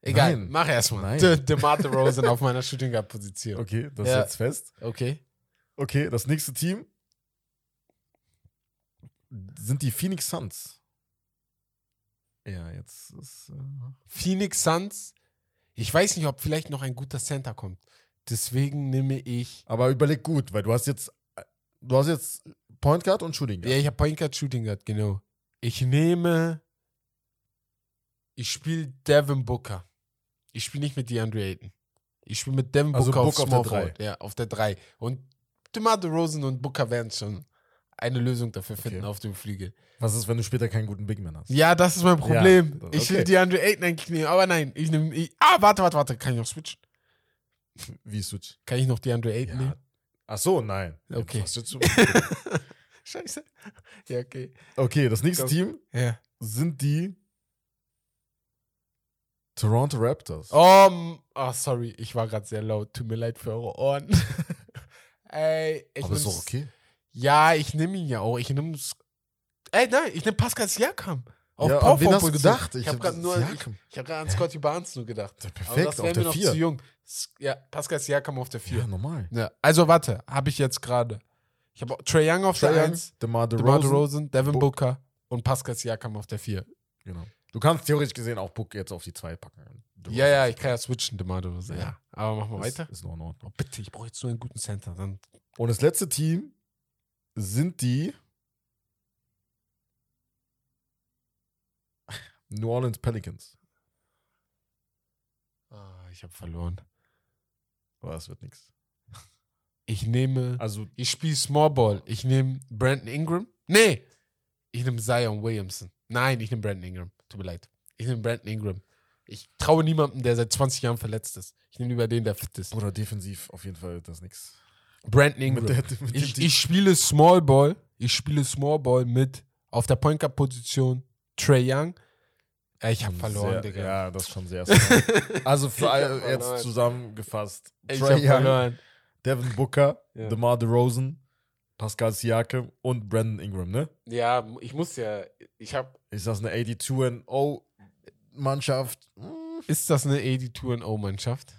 [SPEAKER 1] Egal,
[SPEAKER 2] Nein.
[SPEAKER 1] mach erstmal.
[SPEAKER 2] Nein.
[SPEAKER 1] De DeMar DeRozan auf meiner Shooting Guard Position.
[SPEAKER 2] Okay, das
[SPEAKER 1] Ja.
[SPEAKER 2] ist jetzt fest.
[SPEAKER 1] Okay.
[SPEAKER 2] Okay, das nächste Team sind die Phoenix Suns. Ja, jetzt ist. Äh,
[SPEAKER 1] Phoenix Suns. Ich weiß nicht, ob vielleicht noch ein guter Center kommt. Deswegen nehme ich.
[SPEAKER 2] aber überleg gut, weil du hast jetzt. Du hast jetzt Point Guard und Shooting Guard.
[SPEAKER 1] Ja, ich habe Point Guard Shooting Guard, genau. Ich nehme. Ich spiele Devin Booker. Ich spiele nicht mit DeAndre Ayton. Ich spiele mit Devin
[SPEAKER 2] Also
[SPEAKER 1] Booker
[SPEAKER 2] Booker auf der
[SPEAKER 1] Small
[SPEAKER 2] drei.
[SPEAKER 1] Forward. Ja, auf der 3. Und DeMar DeRozan und Booker werden schon eine Lösung dafür finden
[SPEAKER 2] Okay.
[SPEAKER 1] auf dem Flügel.
[SPEAKER 2] Was ist, wenn du später keinen guten Big Man hast?
[SPEAKER 1] Ja, das ist mein Problem.
[SPEAKER 2] das-
[SPEAKER 1] Ich will
[SPEAKER 2] okay.
[SPEAKER 1] DeAndre Ayton eigentlich nehmen, aber nein, ich nehme. Ah, warte, warte, warte. Kann ich noch switchen?
[SPEAKER 2] Wie Switch?
[SPEAKER 1] Kann ich noch DeAndre Ayton
[SPEAKER 2] Ja.
[SPEAKER 1] nehmen?
[SPEAKER 2] Ach so, nein.
[SPEAKER 1] Okay. <laughs> Scheiße. Ja, okay.
[SPEAKER 2] okay, das nächste. Team
[SPEAKER 1] Ja.
[SPEAKER 2] sind die Toronto Raptors.
[SPEAKER 1] Oh, m- ah, sorry, ich war gerade sehr laut. Tut mir leid für eure Ohren. <laughs> Ey, ich
[SPEAKER 2] Aber ist doch okay.
[SPEAKER 1] Ja, ich nehme ihn ja auch. Ich nehme Ey, nein, ich nehme Pascal Siakam. Auf
[SPEAKER 2] ja,
[SPEAKER 1] Power
[SPEAKER 2] wen hast du gedacht?
[SPEAKER 1] Ich habe gerade nur, ich, ich hab grad an Scotty Barnes nur gedacht.
[SPEAKER 2] Ja,
[SPEAKER 1] Aber
[SPEAKER 2] perfekt,
[SPEAKER 1] das
[SPEAKER 2] auf
[SPEAKER 1] wäre mir noch
[SPEAKER 2] 4.
[SPEAKER 1] zu jung. Ja, Pascal Siakam auf der 4.
[SPEAKER 2] Ja, normal.
[SPEAKER 1] Ja, also warte, habe ich jetzt gerade. Ich habe Trey Young auf
[SPEAKER 2] Trae
[SPEAKER 1] der
[SPEAKER 2] Young,
[SPEAKER 1] 1,
[SPEAKER 2] DeMar
[SPEAKER 1] DeMar
[SPEAKER 2] DeRozan.
[SPEAKER 1] DeRozan, Devin
[SPEAKER 2] Book-
[SPEAKER 1] Booker und Pascal Siakam auf der 4.
[SPEAKER 2] Genau. Du kannst theoretisch gesehen auch Book jetzt auf die 2 packen. Du
[SPEAKER 1] Ja, ja, ich kann ja switchen, oder so.
[SPEAKER 2] Ja.
[SPEAKER 1] Ja. Aber machen wir weiter.
[SPEAKER 2] Ist noch in Ordnung.
[SPEAKER 1] Oh, bitte, ich brauche jetzt nur einen guten Center. Dann
[SPEAKER 2] Und das letzte Team sind die New Orleans Pelicans.
[SPEAKER 1] Ah, ich habe verloren.
[SPEAKER 2] Aber das wird nichts.
[SPEAKER 1] Ich nehme.
[SPEAKER 2] Also,
[SPEAKER 1] Ich spiele Small Ball. Ich nehme Brandon Ingram. Nee. Ich nehme Zion Williamson. Nein, ich nehme Brandon Ingram. Tut mir leid. Ich nehme Brandon Ingram. Ich traue niemandem, der seit 20 Jahren verletzt ist. Ich nehme lieber den, der fit ist.
[SPEAKER 2] oder defensiv auf jeden Fall das nichts.
[SPEAKER 1] Brandon Ingram.
[SPEAKER 2] Der-
[SPEAKER 1] ich, ich spiele Small Ball. Ich spiele Small Ball mit auf der Point Guard Position Trey Young. Ich habe verloren,
[SPEAKER 2] sehr,
[SPEAKER 1] Digga.
[SPEAKER 2] Ja, das ist schon sehr. <laughs> Also für alle
[SPEAKER 1] verloren.
[SPEAKER 2] jetzt zusammengefasst.
[SPEAKER 1] Ich habe
[SPEAKER 2] Young,
[SPEAKER 1] verloren.
[SPEAKER 2] Devin Booker,
[SPEAKER 1] Ja.
[SPEAKER 2] DeMar DeRozan, Pascal Siakam und Brandon Ingram, ne?
[SPEAKER 1] Ja, ich muss ja. Ich habe.
[SPEAKER 2] Ist das eine 82-0-Mannschaft?
[SPEAKER 1] Ist das eine 82-0-Mannschaft?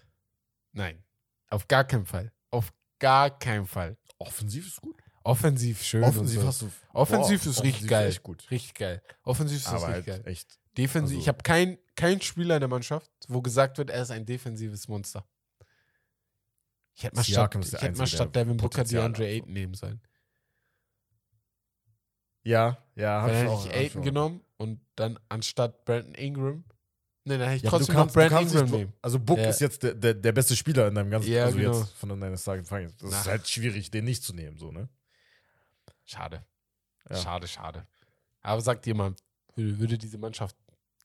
[SPEAKER 1] Nein. Auf gar keinen Fall. Auf gar keinen Fall.
[SPEAKER 2] Offensiv ist gut.
[SPEAKER 1] Offensiv schön.
[SPEAKER 2] Offensiv
[SPEAKER 1] so.
[SPEAKER 2] hast du.
[SPEAKER 1] Offensiv
[SPEAKER 2] boah,
[SPEAKER 1] ist richtig geil.
[SPEAKER 2] Echt gut.
[SPEAKER 1] Richtig geil. Offensiv ist
[SPEAKER 2] Aber
[SPEAKER 1] richtig
[SPEAKER 2] halt
[SPEAKER 1] geil.
[SPEAKER 2] echt.
[SPEAKER 1] Defensiv.
[SPEAKER 2] also-
[SPEAKER 1] ich habe keinen kein Spieler in der Mannschaft, wo gesagt wird, er ist ein defensives Monster. Ich hätte mal statt, ich hätte mal statt Devin Booker DeAndre
[SPEAKER 2] so.
[SPEAKER 1] Ayton nehmen sollen.
[SPEAKER 2] Ja, ja, hab
[SPEAKER 1] Dann
[SPEAKER 2] ich
[SPEAKER 1] hätte
[SPEAKER 2] auch. hab ich
[SPEAKER 1] Ayton genommen und dann anstatt Brandon Ingram. Ne, dann hätte ich
[SPEAKER 2] Ja,
[SPEAKER 1] trotzdem
[SPEAKER 2] kannst,
[SPEAKER 1] noch Brandon Ingram nehmen.
[SPEAKER 2] Also Book
[SPEAKER 1] Ja.
[SPEAKER 2] ist jetzt der, der, der beste Spieler in deinem ganzen
[SPEAKER 1] Ja,
[SPEAKER 2] also
[SPEAKER 1] genau.
[SPEAKER 2] jetzt von deines Tages. Das
[SPEAKER 1] Na.
[SPEAKER 2] ist halt schwierig, den nicht zu nehmen, so, ne?
[SPEAKER 1] Schade.
[SPEAKER 2] Ja.
[SPEAKER 1] Schade, schade. Aber sagt jemand, würde, würde diese Mannschaft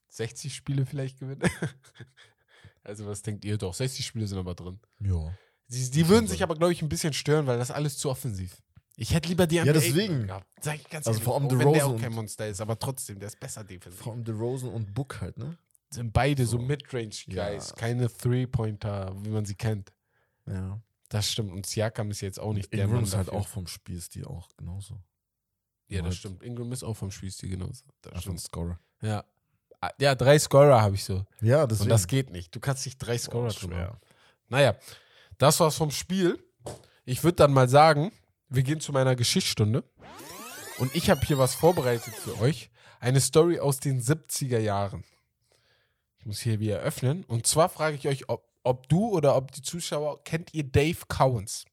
[SPEAKER 1] 60 Spiele vielleicht gewinnen? <laughs> also, was denkt ihr doch? 60 Spiele sind aber drin.
[SPEAKER 2] Ja.
[SPEAKER 1] Die, die würden sich aber, glaube ich, ein bisschen stören, weil das alles zu offensiv. Ich hätte lieber die
[SPEAKER 2] Ja, deswegen.
[SPEAKER 1] gehabt. Sag ich ganz
[SPEAKER 2] Also
[SPEAKER 1] ehrlich.
[SPEAKER 2] vor allem
[SPEAKER 1] wenn der
[SPEAKER 2] DeRozan
[SPEAKER 1] auch kein Monster ist, aber trotzdem, der ist besser defensiv.
[SPEAKER 2] Vor allem DeRozan und Book halt, ne?
[SPEAKER 1] Sind beide so,
[SPEAKER 2] So.
[SPEAKER 1] Midrange-Guys,
[SPEAKER 2] Ja.
[SPEAKER 1] keine Three-Pointer, wie man sie kennt.
[SPEAKER 2] Ja.
[SPEAKER 1] Das stimmt. Und Siakam ist jetzt auch nicht der
[SPEAKER 2] Ingram
[SPEAKER 1] Mann
[SPEAKER 2] ist halt
[SPEAKER 1] dafür.
[SPEAKER 2] auch vom Spielstil auch genauso.
[SPEAKER 1] Ja, das stimmt. Ingram ist auch vom Spielstil genauso. Das
[SPEAKER 2] Einfach ein
[SPEAKER 1] stimmt.
[SPEAKER 2] Scorer.
[SPEAKER 1] Ja. Ah, Ja, drei Scorer habe ich so.
[SPEAKER 2] Ja, deswegen.
[SPEAKER 1] Und das geht nicht. Du kannst nicht drei Scorer haben. Naja, das war's vom Spiel. Ich würde dann mal sagen, wir gehen zu meiner Geschichtsstunde. Und ich habe hier was vorbereitet für euch. Eine Story aus den 70er Jahren. Ich muss hier wieder öffnen. Und zwar frage ich euch, ob, ob du oder ob die Zuschauer, kennt ihr Dave Cowens?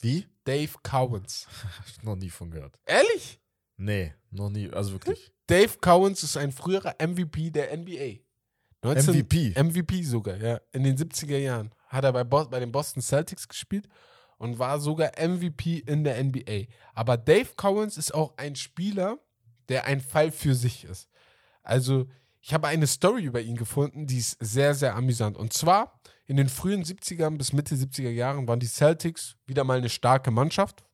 [SPEAKER 2] Wie?
[SPEAKER 1] Dave Cowens. <laughs>
[SPEAKER 2] Hab ich noch nie von gehört.
[SPEAKER 1] Ehrlich?
[SPEAKER 2] Nee, noch nie. Also wirklich.
[SPEAKER 1] Dave Cowens ist ein früherer MVP der NBA. 19
[SPEAKER 2] MVP.
[SPEAKER 1] MVP sogar, ja. In den 70er Jahren hat er bei, Bo bei den Boston Celtics gespielt und war sogar MVP in der NBA. Aber Dave Cowens ist auch ein Spieler, der ein Fall für sich ist. Also, ich habe eine Story über ihn gefunden, die ist sehr, sehr amüsant. Und zwar in den frühen 70ern bis Mitte 70er Jahren waren die Celtics wieder mal eine starke Mannschaft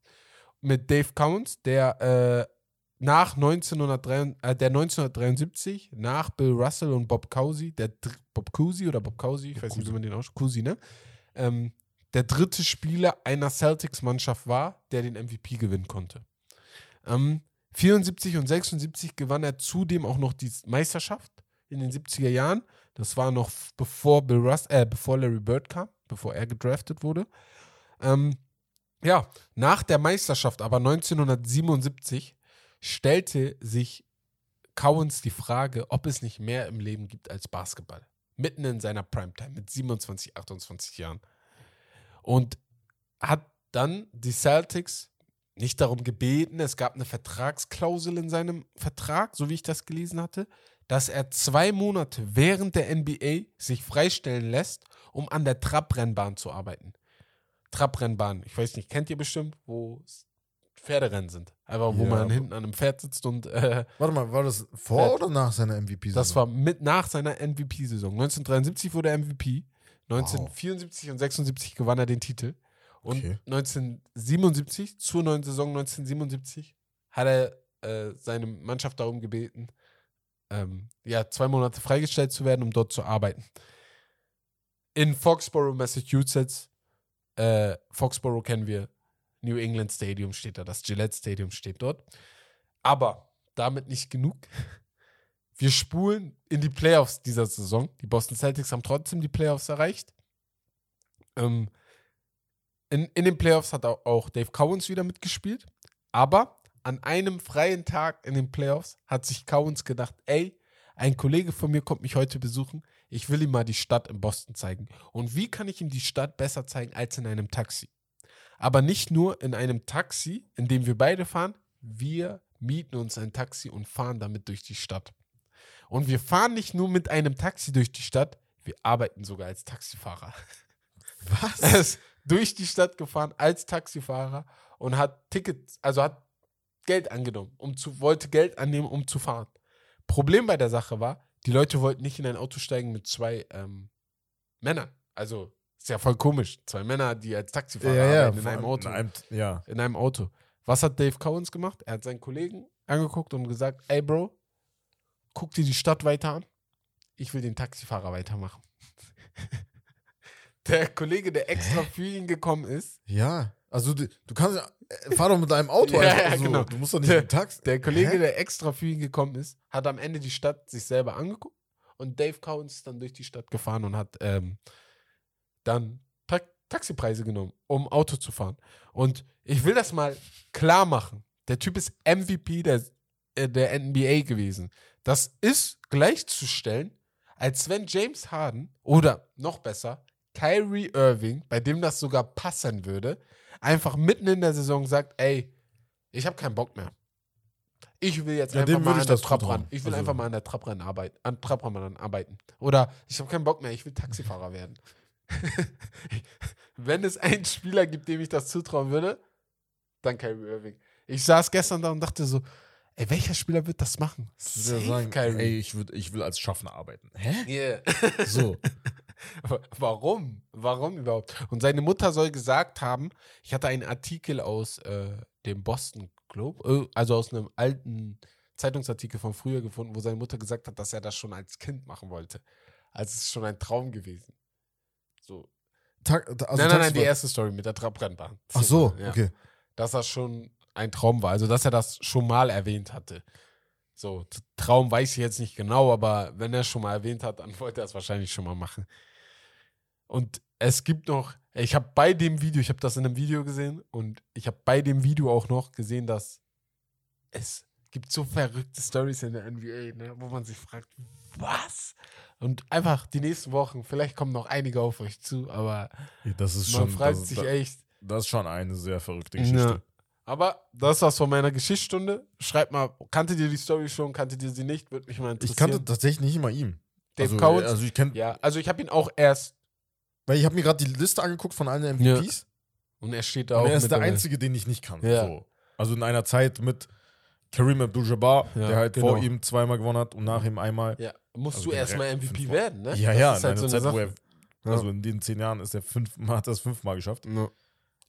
[SPEAKER 1] mit Dave Cowens, der äh, nach 1903, äh, der 1973 nach Bill Russell und Bob Cousy, der dr- Bob Cousy oder Bob Cousy, ich weiß nicht, wie man den ausspricht, Cousy, ne? Ähm, der dritte Spieler einer Celtics-Mannschaft war, der den MVP gewinnen konnte. Ähm, 74 und 76 gewann er zudem auch noch die Meisterschaft in den 70er Jahren. Das war noch bevor Bill Russ, äh, bevor Larry Bird kam, bevor er gedraftet wurde. Ähm, ja, nach der Meisterschaft, aber 1977, stellte sich Cowens die Frage, ob es nicht mehr im Leben gibt als Basketball. Mitten in seiner Primetime mit 27, 28 Jahren. Und hat dann die Celtics nicht darum gebeten, es gab eine Vertragsklausel in seinem Vertrag, so wie ich das gelesen hatte, dass er zwei Monate während der NBA sich freistellen lässt, um an der Trabrennbahn zu arbeiten. Trabrennbahn, ich weiß nicht, kennt ihr bestimmt, wo Pferderennen sind. Einfach, wo
[SPEAKER 2] Ja,
[SPEAKER 1] man hinten an einem Pferd sitzt und äh,
[SPEAKER 2] Warte mal, war das vor
[SPEAKER 1] Äh,
[SPEAKER 2] oder nach seiner MVP-Saison?
[SPEAKER 1] das war mit nach seiner MVP-Saison. 1973 wurde er MVP, 1974 und 76 gewann er den Titel. Und
[SPEAKER 2] Okay.
[SPEAKER 1] 1977, zur neuen Saison 1977, hat er äh, seine Mannschaft darum gebeten, ähm, ja, zwei Monate freigestellt zu werden, um dort zu arbeiten. In Foxborough, Massachusetts, äh, Foxborough kennen wir, New England Stadium steht da, das Gillette Stadium steht dort. Aber damit nicht genug. <laughs> Wir spulen in die Playoffs dieser Saison. Die Boston Celtics haben trotzdem die Playoffs erreicht. Ähm, in, in den Playoffs hat auch- Dave Cowens wieder mitgespielt. Aber an einem freien Tag in den Playoffs hat sich Cowens gedacht, ey, ein Kollege von mir kommt mich heute besuchen. Ich will ihm mal die Stadt in Boston zeigen. Und wie kann ich ihm die Stadt besser zeigen als in einem Taxi? Aber nicht nur in einem Taxi, in dem wir beide fahren. Wir mieten uns ein Taxi und fahren damit durch die Stadt. Und wir fahren nicht nur mit einem Taxi durch die Stadt, wir arbeiten sogar als Taxifahrer. <laughs>
[SPEAKER 2] Was?
[SPEAKER 1] Durch die Stadt gefahren als Taxifahrer und hat Tickets, also hat Geld angenommen, um zu, wollte Geld annehmen, um zu fahren. Problem bei der Sache war, die Leute wollten nicht in ein Auto steigen mit zwei ähm, Männern. Also ist ja voll komisch. Zwei Männer, die als Taxifahrer arbeiten in einem Auto.
[SPEAKER 2] In einem, ja.
[SPEAKER 1] In einem Auto. Was hat Dave Cowens gemacht? Er hat seinen Kollegen angeguckt und gesagt, ey Bro, guck dir die Stadt weiter an. Ich will den Taxifahrer weitermachen. <laughs> der Kollege, der extra
[SPEAKER 2] Hä?
[SPEAKER 1] für ihn gekommen ist,
[SPEAKER 2] Ja. Also du, du kannst äh, fahr doch mit deinem Auto <laughs>
[SPEAKER 1] Ja,
[SPEAKER 2] einfach
[SPEAKER 1] ja,
[SPEAKER 2] so.
[SPEAKER 1] genau.
[SPEAKER 2] Du musst doch nicht
[SPEAKER 1] Der-
[SPEAKER 2] mit dem Taxi.
[SPEAKER 1] der Kollege,
[SPEAKER 2] Hä?
[SPEAKER 1] der extra für ihn gekommen ist, hat am Ende die Stadt sich selber angeguckt und Dave Cowens ist dann durch die Stadt gefahren und hat ähm, dann Ta Taxipreise genommen, um Auto zu fahren. Und ich will das mal klar machen. Der Typ ist MVP der, äh, der NBA gewesen. Das ist gleichzustellen, als wenn James Harden oder noch besser Kyrie Irving, bei dem das sogar passen würde, einfach mitten in der Saison sagt, ey, ich habe keinen Bock mehr. Ich will jetzt
[SPEAKER 2] Ja,
[SPEAKER 1] einfach mal an der Trap ran. Ich will
[SPEAKER 2] Also-
[SPEAKER 1] einfach mal an der Trap ran arbeiten, an Trabrand arbeiten. Oder ich habe keinen Bock mehr, ich will Taxifahrer werden. <laughs> Wenn es einen Spieler gibt, dem ich das zutrauen würde, dann Kyrie Irving. Ich saß gestern da und dachte so, ey, welcher Spieler wird das machen?
[SPEAKER 2] Ich würde sagen,
[SPEAKER 1] Kyrie.
[SPEAKER 2] ey, ich, würd, ich will als Schaffner arbeiten. Hä?
[SPEAKER 1] Yeah.
[SPEAKER 2] So. <laughs>
[SPEAKER 1] Warum? Warum überhaupt? Und seine Mutter soll gesagt haben, ich hatte einen Artikel aus äh, dem Boston Globe, äh, also aus einem alten Zeitungsartikel von früher gefunden, wo seine Mutter gesagt hat, dass er das schon als Kind machen wollte. Also es ist schon ein Traum gewesen. So.
[SPEAKER 2] Tag, also
[SPEAKER 1] nein, nein, nein, die erste Story mit der Trabrennbahn.
[SPEAKER 2] Ach so,
[SPEAKER 1] Ja.
[SPEAKER 2] okay.
[SPEAKER 1] Dass das schon ein Traum war. Also, dass er das schon mal erwähnt hatte. So, Traum weiß ich jetzt nicht genau, aber wenn er es schon mal erwähnt hat, dann <laughs> wollte er es wahrscheinlich schon mal machen. Und es gibt noch, ich habe bei dem Video, ich habe das in einem Video gesehen und ich habe bei dem Video auch noch gesehen, dass es gibt so verrückte Stories in der NBA, ne, wo man sich fragt, was? Und einfach die nächsten Wochen, vielleicht kommen noch einige auf euch zu, aber
[SPEAKER 2] Das ist
[SPEAKER 1] man
[SPEAKER 2] schon,
[SPEAKER 1] fragt
[SPEAKER 2] das,
[SPEAKER 1] sich
[SPEAKER 2] das,
[SPEAKER 1] echt,
[SPEAKER 2] das ist schon eine sehr verrückte
[SPEAKER 1] ja. Aber das war's von meiner Geschichtsstunde. Schreibt mal, kanntet ihr die Story schon, kanntet ihr sie nicht? Würde mich mal interessieren.
[SPEAKER 2] Ich kannte tatsächlich nicht mal ihn.
[SPEAKER 1] Dave
[SPEAKER 2] also,
[SPEAKER 1] Cowens?
[SPEAKER 2] Also ich kenn,
[SPEAKER 1] Ja, also ich habe ihn auch erst
[SPEAKER 2] weil ich habe mir gerade die Liste angeguckt von allen MVPs
[SPEAKER 1] und er steht da auch
[SPEAKER 2] und er ist der einzige, den ich nicht kann.
[SPEAKER 1] Ja.
[SPEAKER 2] So. Also in einer Zeit mit Kareem Abdul-Jabbar,
[SPEAKER 1] Ja,
[SPEAKER 2] der halt
[SPEAKER 1] genau.
[SPEAKER 2] vor ihm zweimal gewonnen hat und nach ihm einmal.
[SPEAKER 1] Ja, musst
[SPEAKER 2] Also
[SPEAKER 1] du erstmal MVP
[SPEAKER 2] fünfmal.
[SPEAKER 1] werden, ne?
[SPEAKER 2] Ja, ja,
[SPEAKER 1] ist
[SPEAKER 2] in
[SPEAKER 1] halt so
[SPEAKER 2] Zeit, er, also in den zehn Jahren ist er fünf, <laughs> hat er es fünfmal geschafft.
[SPEAKER 1] Ja.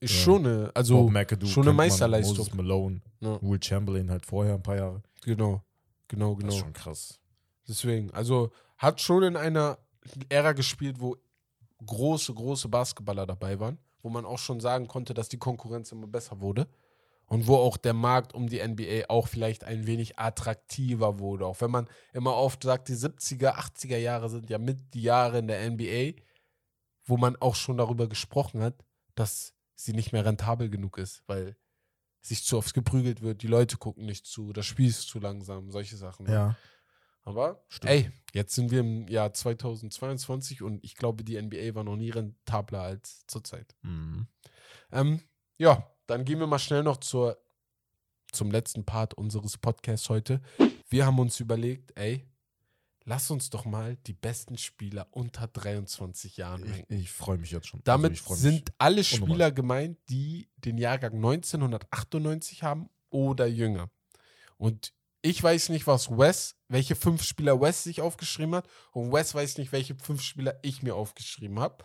[SPEAKER 1] Ist
[SPEAKER 2] Ja.
[SPEAKER 1] schon eine, also
[SPEAKER 2] McAdoo,
[SPEAKER 1] schon eine Meisterleistung.
[SPEAKER 2] Moses Malone,
[SPEAKER 1] Ja.
[SPEAKER 2] Will Chamberlain halt vorher ein paar Jahre.
[SPEAKER 1] genau, genau,
[SPEAKER 2] Das
[SPEAKER 1] genau.
[SPEAKER 2] ist schon krass.
[SPEAKER 1] Deswegen, also hat schon in einer Ära gespielt, wo große, große Basketballer dabei waren, wo man auch schon sagen konnte, dass die Konkurrenz immer besser wurde und wo auch der Markt um die NBA auch vielleicht ein wenig attraktiver wurde. Auch wenn man immer oft sagt, die 70er, 80er Jahre sind ja mit die Jahre in der NBA, wo man auch schon darüber gesprochen hat, dass sie nicht mehr rentabel genug ist, weil sich zu oft geprügelt wird, die Leute gucken nicht zu, das Spiel ist zu langsam, solche Sachen. ne?
[SPEAKER 2] Ja.
[SPEAKER 1] Aber
[SPEAKER 2] Stimmt.
[SPEAKER 1] ey, jetzt sind wir im Jahr 2022 und ich glaube, die NBA war noch nie rentabler als zurzeit.
[SPEAKER 2] Mhm.
[SPEAKER 1] Ähm, ja, dann gehen wir mal schnell noch zur, zum letzten Part unseres Podcasts heute. Wir haben uns überlegt, ey, lass uns doch mal die besten Spieler unter 23 Jahren
[SPEAKER 2] Ich,
[SPEAKER 1] ranken.
[SPEAKER 2] ich freue mich jetzt schon.
[SPEAKER 1] Damit
[SPEAKER 2] also ich freu mich.
[SPEAKER 1] sind alle
[SPEAKER 2] unnormal.
[SPEAKER 1] Spieler gemeint, die den Jahrgang 1998 haben oder jünger. Und ich weiß nicht, was Wes, welche fünf Spieler Wes sich aufgeschrieben hat. Und Wes weiß nicht, welche fünf Spieler ich mir aufgeschrieben habe.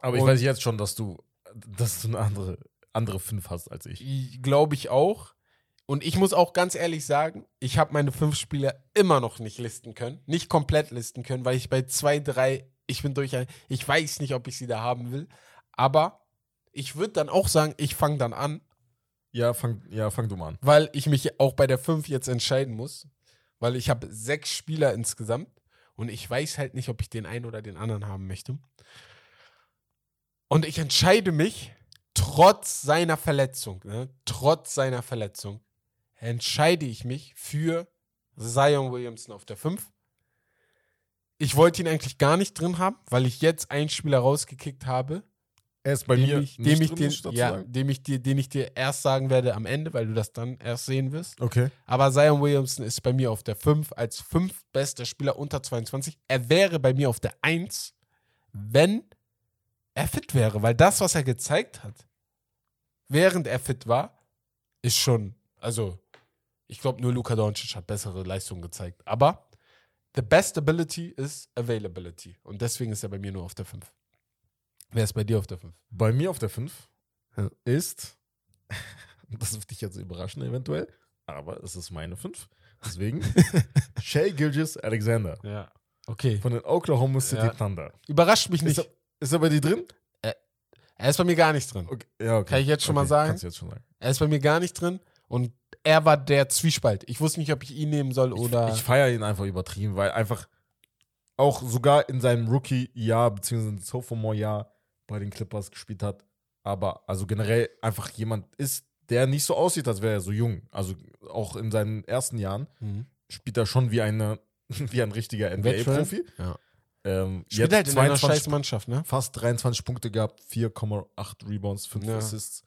[SPEAKER 2] Aber ich
[SPEAKER 1] und-
[SPEAKER 2] weiß jetzt schon, dass du, dass du eine andere, andere fünf hast als ich.
[SPEAKER 1] Glaube ich auch. Und ich muss auch ganz ehrlich sagen, ich habe meine fünf Spieler immer noch nicht listen können. Nicht komplett listen können, weil ich bei zwei, drei, ich bin durch ein, ich weiß nicht, ob ich sie da haben will. Aber ich würde dann auch sagen, ich fange dann an,
[SPEAKER 2] Ja, fang, ja, fang du mal an.
[SPEAKER 1] weil ich mich auch bei der 5 jetzt entscheiden muss, weil ich habe sechs Spieler insgesamt und ich weiß halt nicht, ob ich den einen oder den anderen haben möchte. Und ich entscheide mich, trotz seiner Verletzung, ne, trotz seiner Verletzung, entscheide ich mich für Zion Williamson auf der 5, Ich wollte ihn eigentlich gar nicht drin haben, weil ich jetzt einen Spieler rausgekickt habe,
[SPEAKER 2] Er ist bei mir
[SPEAKER 1] ich, dem ich,
[SPEAKER 2] drin,
[SPEAKER 1] den, ja, dem ich dir, den ich dir erst sagen werde am Ende, weil du das dann erst sehen wirst.
[SPEAKER 2] Okay.
[SPEAKER 1] Aber Zion Williamson ist bei mir auf der 5 als 5 bester Spieler unter 22. Er wäre bei mir auf der 1, wenn er fit wäre, weil das, was er gezeigt hat, während er fit war, ist schon, also ich glaube nur Luka Doncic hat bessere Leistungen gezeigt. Aber the best ability is availability und deswegen ist er bei mir nur auf der 5. Wer ist bei dir auf der 5?
[SPEAKER 2] Bei mir auf der 5
[SPEAKER 1] Ja.
[SPEAKER 2] ist, <laughs> das wird dich jetzt überraschen eventuell, aber es ist meine 5. Deswegen <laughs> Shay Gilgis Alexander
[SPEAKER 1] Ja. Okay.
[SPEAKER 2] von den Oklahoma City
[SPEAKER 1] Ja.
[SPEAKER 2] Thunder.
[SPEAKER 1] Überrascht mich
[SPEAKER 2] Ist
[SPEAKER 1] nicht.
[SPEAKER 2] er, ist er bei dir drin?
[SPEAKER 1] Er ist bei mir gar nicht drin.
[SPEAKER 2] Okay. Ja, okay.
[SPEAKER 1] Kann ich jetzt schon
[SPEAKER 2] okay.
[SPEAKER 1] mal sagen?
[SPEAKER 2] Kannst du jetzt schon sagen.
[SPEAKER 1] Er ist bei mir gar nicht drin und er war der Zwiespalt. Ich wusste nicht, ob ich ihn nehmen soll oder.
[SPEAKER 2] Ich feiere ihn einfach übertrieben, weil einfach auch sogar in seinem Rookie-Jahr beziehungsweise Sophomore-Jahr bei den Clippers gespielt hat, aber also generell einfach jemand ist, der nicht so aussieht, als wäre er so jung. Also auch in seinen ersten Jahren
[SPEAKER 1] Mhm.
[SPEAKER 2] spielt er schon wie, eine, <laughs> wie ein richtiger NBA-Profi.
[SPEAKER 1] Ja.
[SPEAKER 2] Ähm,
[SPEAKER 1] Spielt
[SPEAKER 2] jetzt
[SPEAKER 1] halt in einer
[SPEAKER 2] 22
[SPEAKER 1] scheiß Mannschaft, ne?
[SPEAKER 2] fast 23 Punkte gehabt, 4,8 Rebounds, 5
[SPEAKER 1] Ja.
[SPEAKER 2] Assists,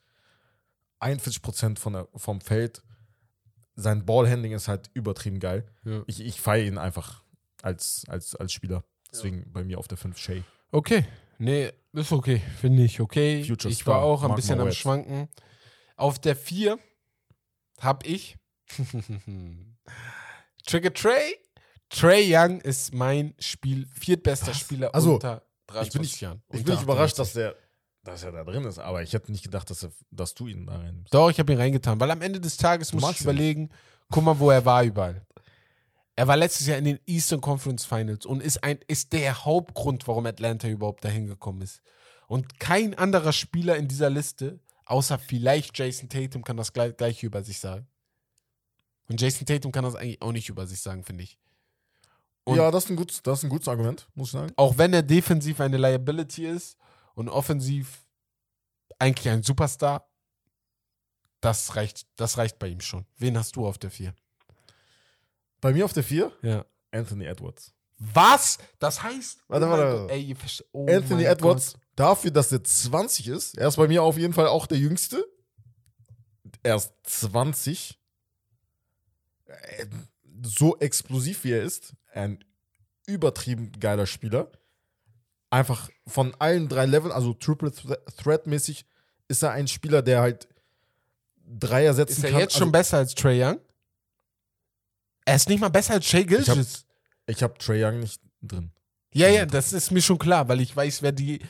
[SPEAKER 2] 41 Prozent von der, vom Feld. Sein Ballhandling ist halt übertrieben geil.
[SPEAKER 1] Ja.
[SPEAKER 2] Ich, ich feiere ihn einfach als, als, als Spieler. Deswegen bei mir auf der 5 Shay.
[SPEAKER 1] Okay. Nee, ist okay. Finde ich okay.
[SPEAKER 2] Future
[SPEAKER 1] ich war
[SPEAKER 2] Star,
[SPEAKER 1] auch ein
[SPEAKER 2] Mark
[SPEAKER 1] bisschen
[SPEAKER 2] my
[SPEAKER 1] am. Schwanken. Auf der 4 habe ich <laughs> Trigger Trey. Trey Young ist mein Spiel, viertbester Spieler
[SPEAKER 2] Also,
[SPEAKER 1] unter 23
[SPEAKER 2] ich bin nicht-
[SPEAKER 1] Jahren.
[SPEAKER 2] Ich bin nicht überrascht,
[SPEAKER 1] 28.
[SPEAKER 2] dass, der, dass er da drin ist, aber ich hätte nicht gedacht, dass, er, dass du ihn da reinnimmst.
[SPEAKER 1] Doch, ich habe ihn reingetan, weil am Ende des Tages muss ich überlegen, guck mal, wo er war überall. Er war letztes Jahr in den Eastern Conference Finals und ist, ein, ist der Hauptgrund, warum Atlanta überhaupt dahin gekommen ist. Und kein anderer Spieler in dieser Liste, außer vielleicht Jason Tatum, kann das gleich, gleiche über sich sagen. Und Jason Tatum kann das eigentlich auch nicht über sich sagen, finde ich. Und-
[SPEAKER 2] ja, das ist, ein gutes, das ist ein gutes Argument, muss ich sagen.
[SPEAKER 1] Auch wenn er defensiv eine Liability ist und offensiv eigentlich ein Superstar, das reicht, das reicht bei ihm schon. Wen hast du auf der 4?
[SPEAKER 2] Bei mir auf der 4
[SPEAKER 1] Ja.
[SPEAKER 2] Anthony Edwards.
[SPEAKER 1] Was? Das heißt.
[SPEAKER 2] Warte, warte.
[SPEAKER 1] Gott, Ey, oh
[SPEAKER 2] Anthony Edwards,
[SPEAKER 1] Gott.
[SPEAKER 2] dafür, dass er 20 ist, er ist bei mir auf jeden Fall auch der Jüngste. Er ist 20. Äh, So explosiv wie er ist, ein übertrieben geiler Spieler. Einfach von allen drei Leveln, also Triple Thre- Threat-mäßig, ist er ein Spieler, der halt Dreier setzen
[SPEAKER 1] Ist er
[SPEAKER 2] kann.
[SPEAKER 1] jetzt schon
[SPEAKER 2] also,
[SPEAKER 1] besser als Trey Young? Er ist nicht mal besser als Shea
[SPEAKER 2] hab-
[SPEAKER 1] Gilgis.
[SPEAKER 2] ich habe Trey Young nicht drin.
[SPEAKER 1] Ja, ja, das ist mir schon klar, weil ich weiß, wer die.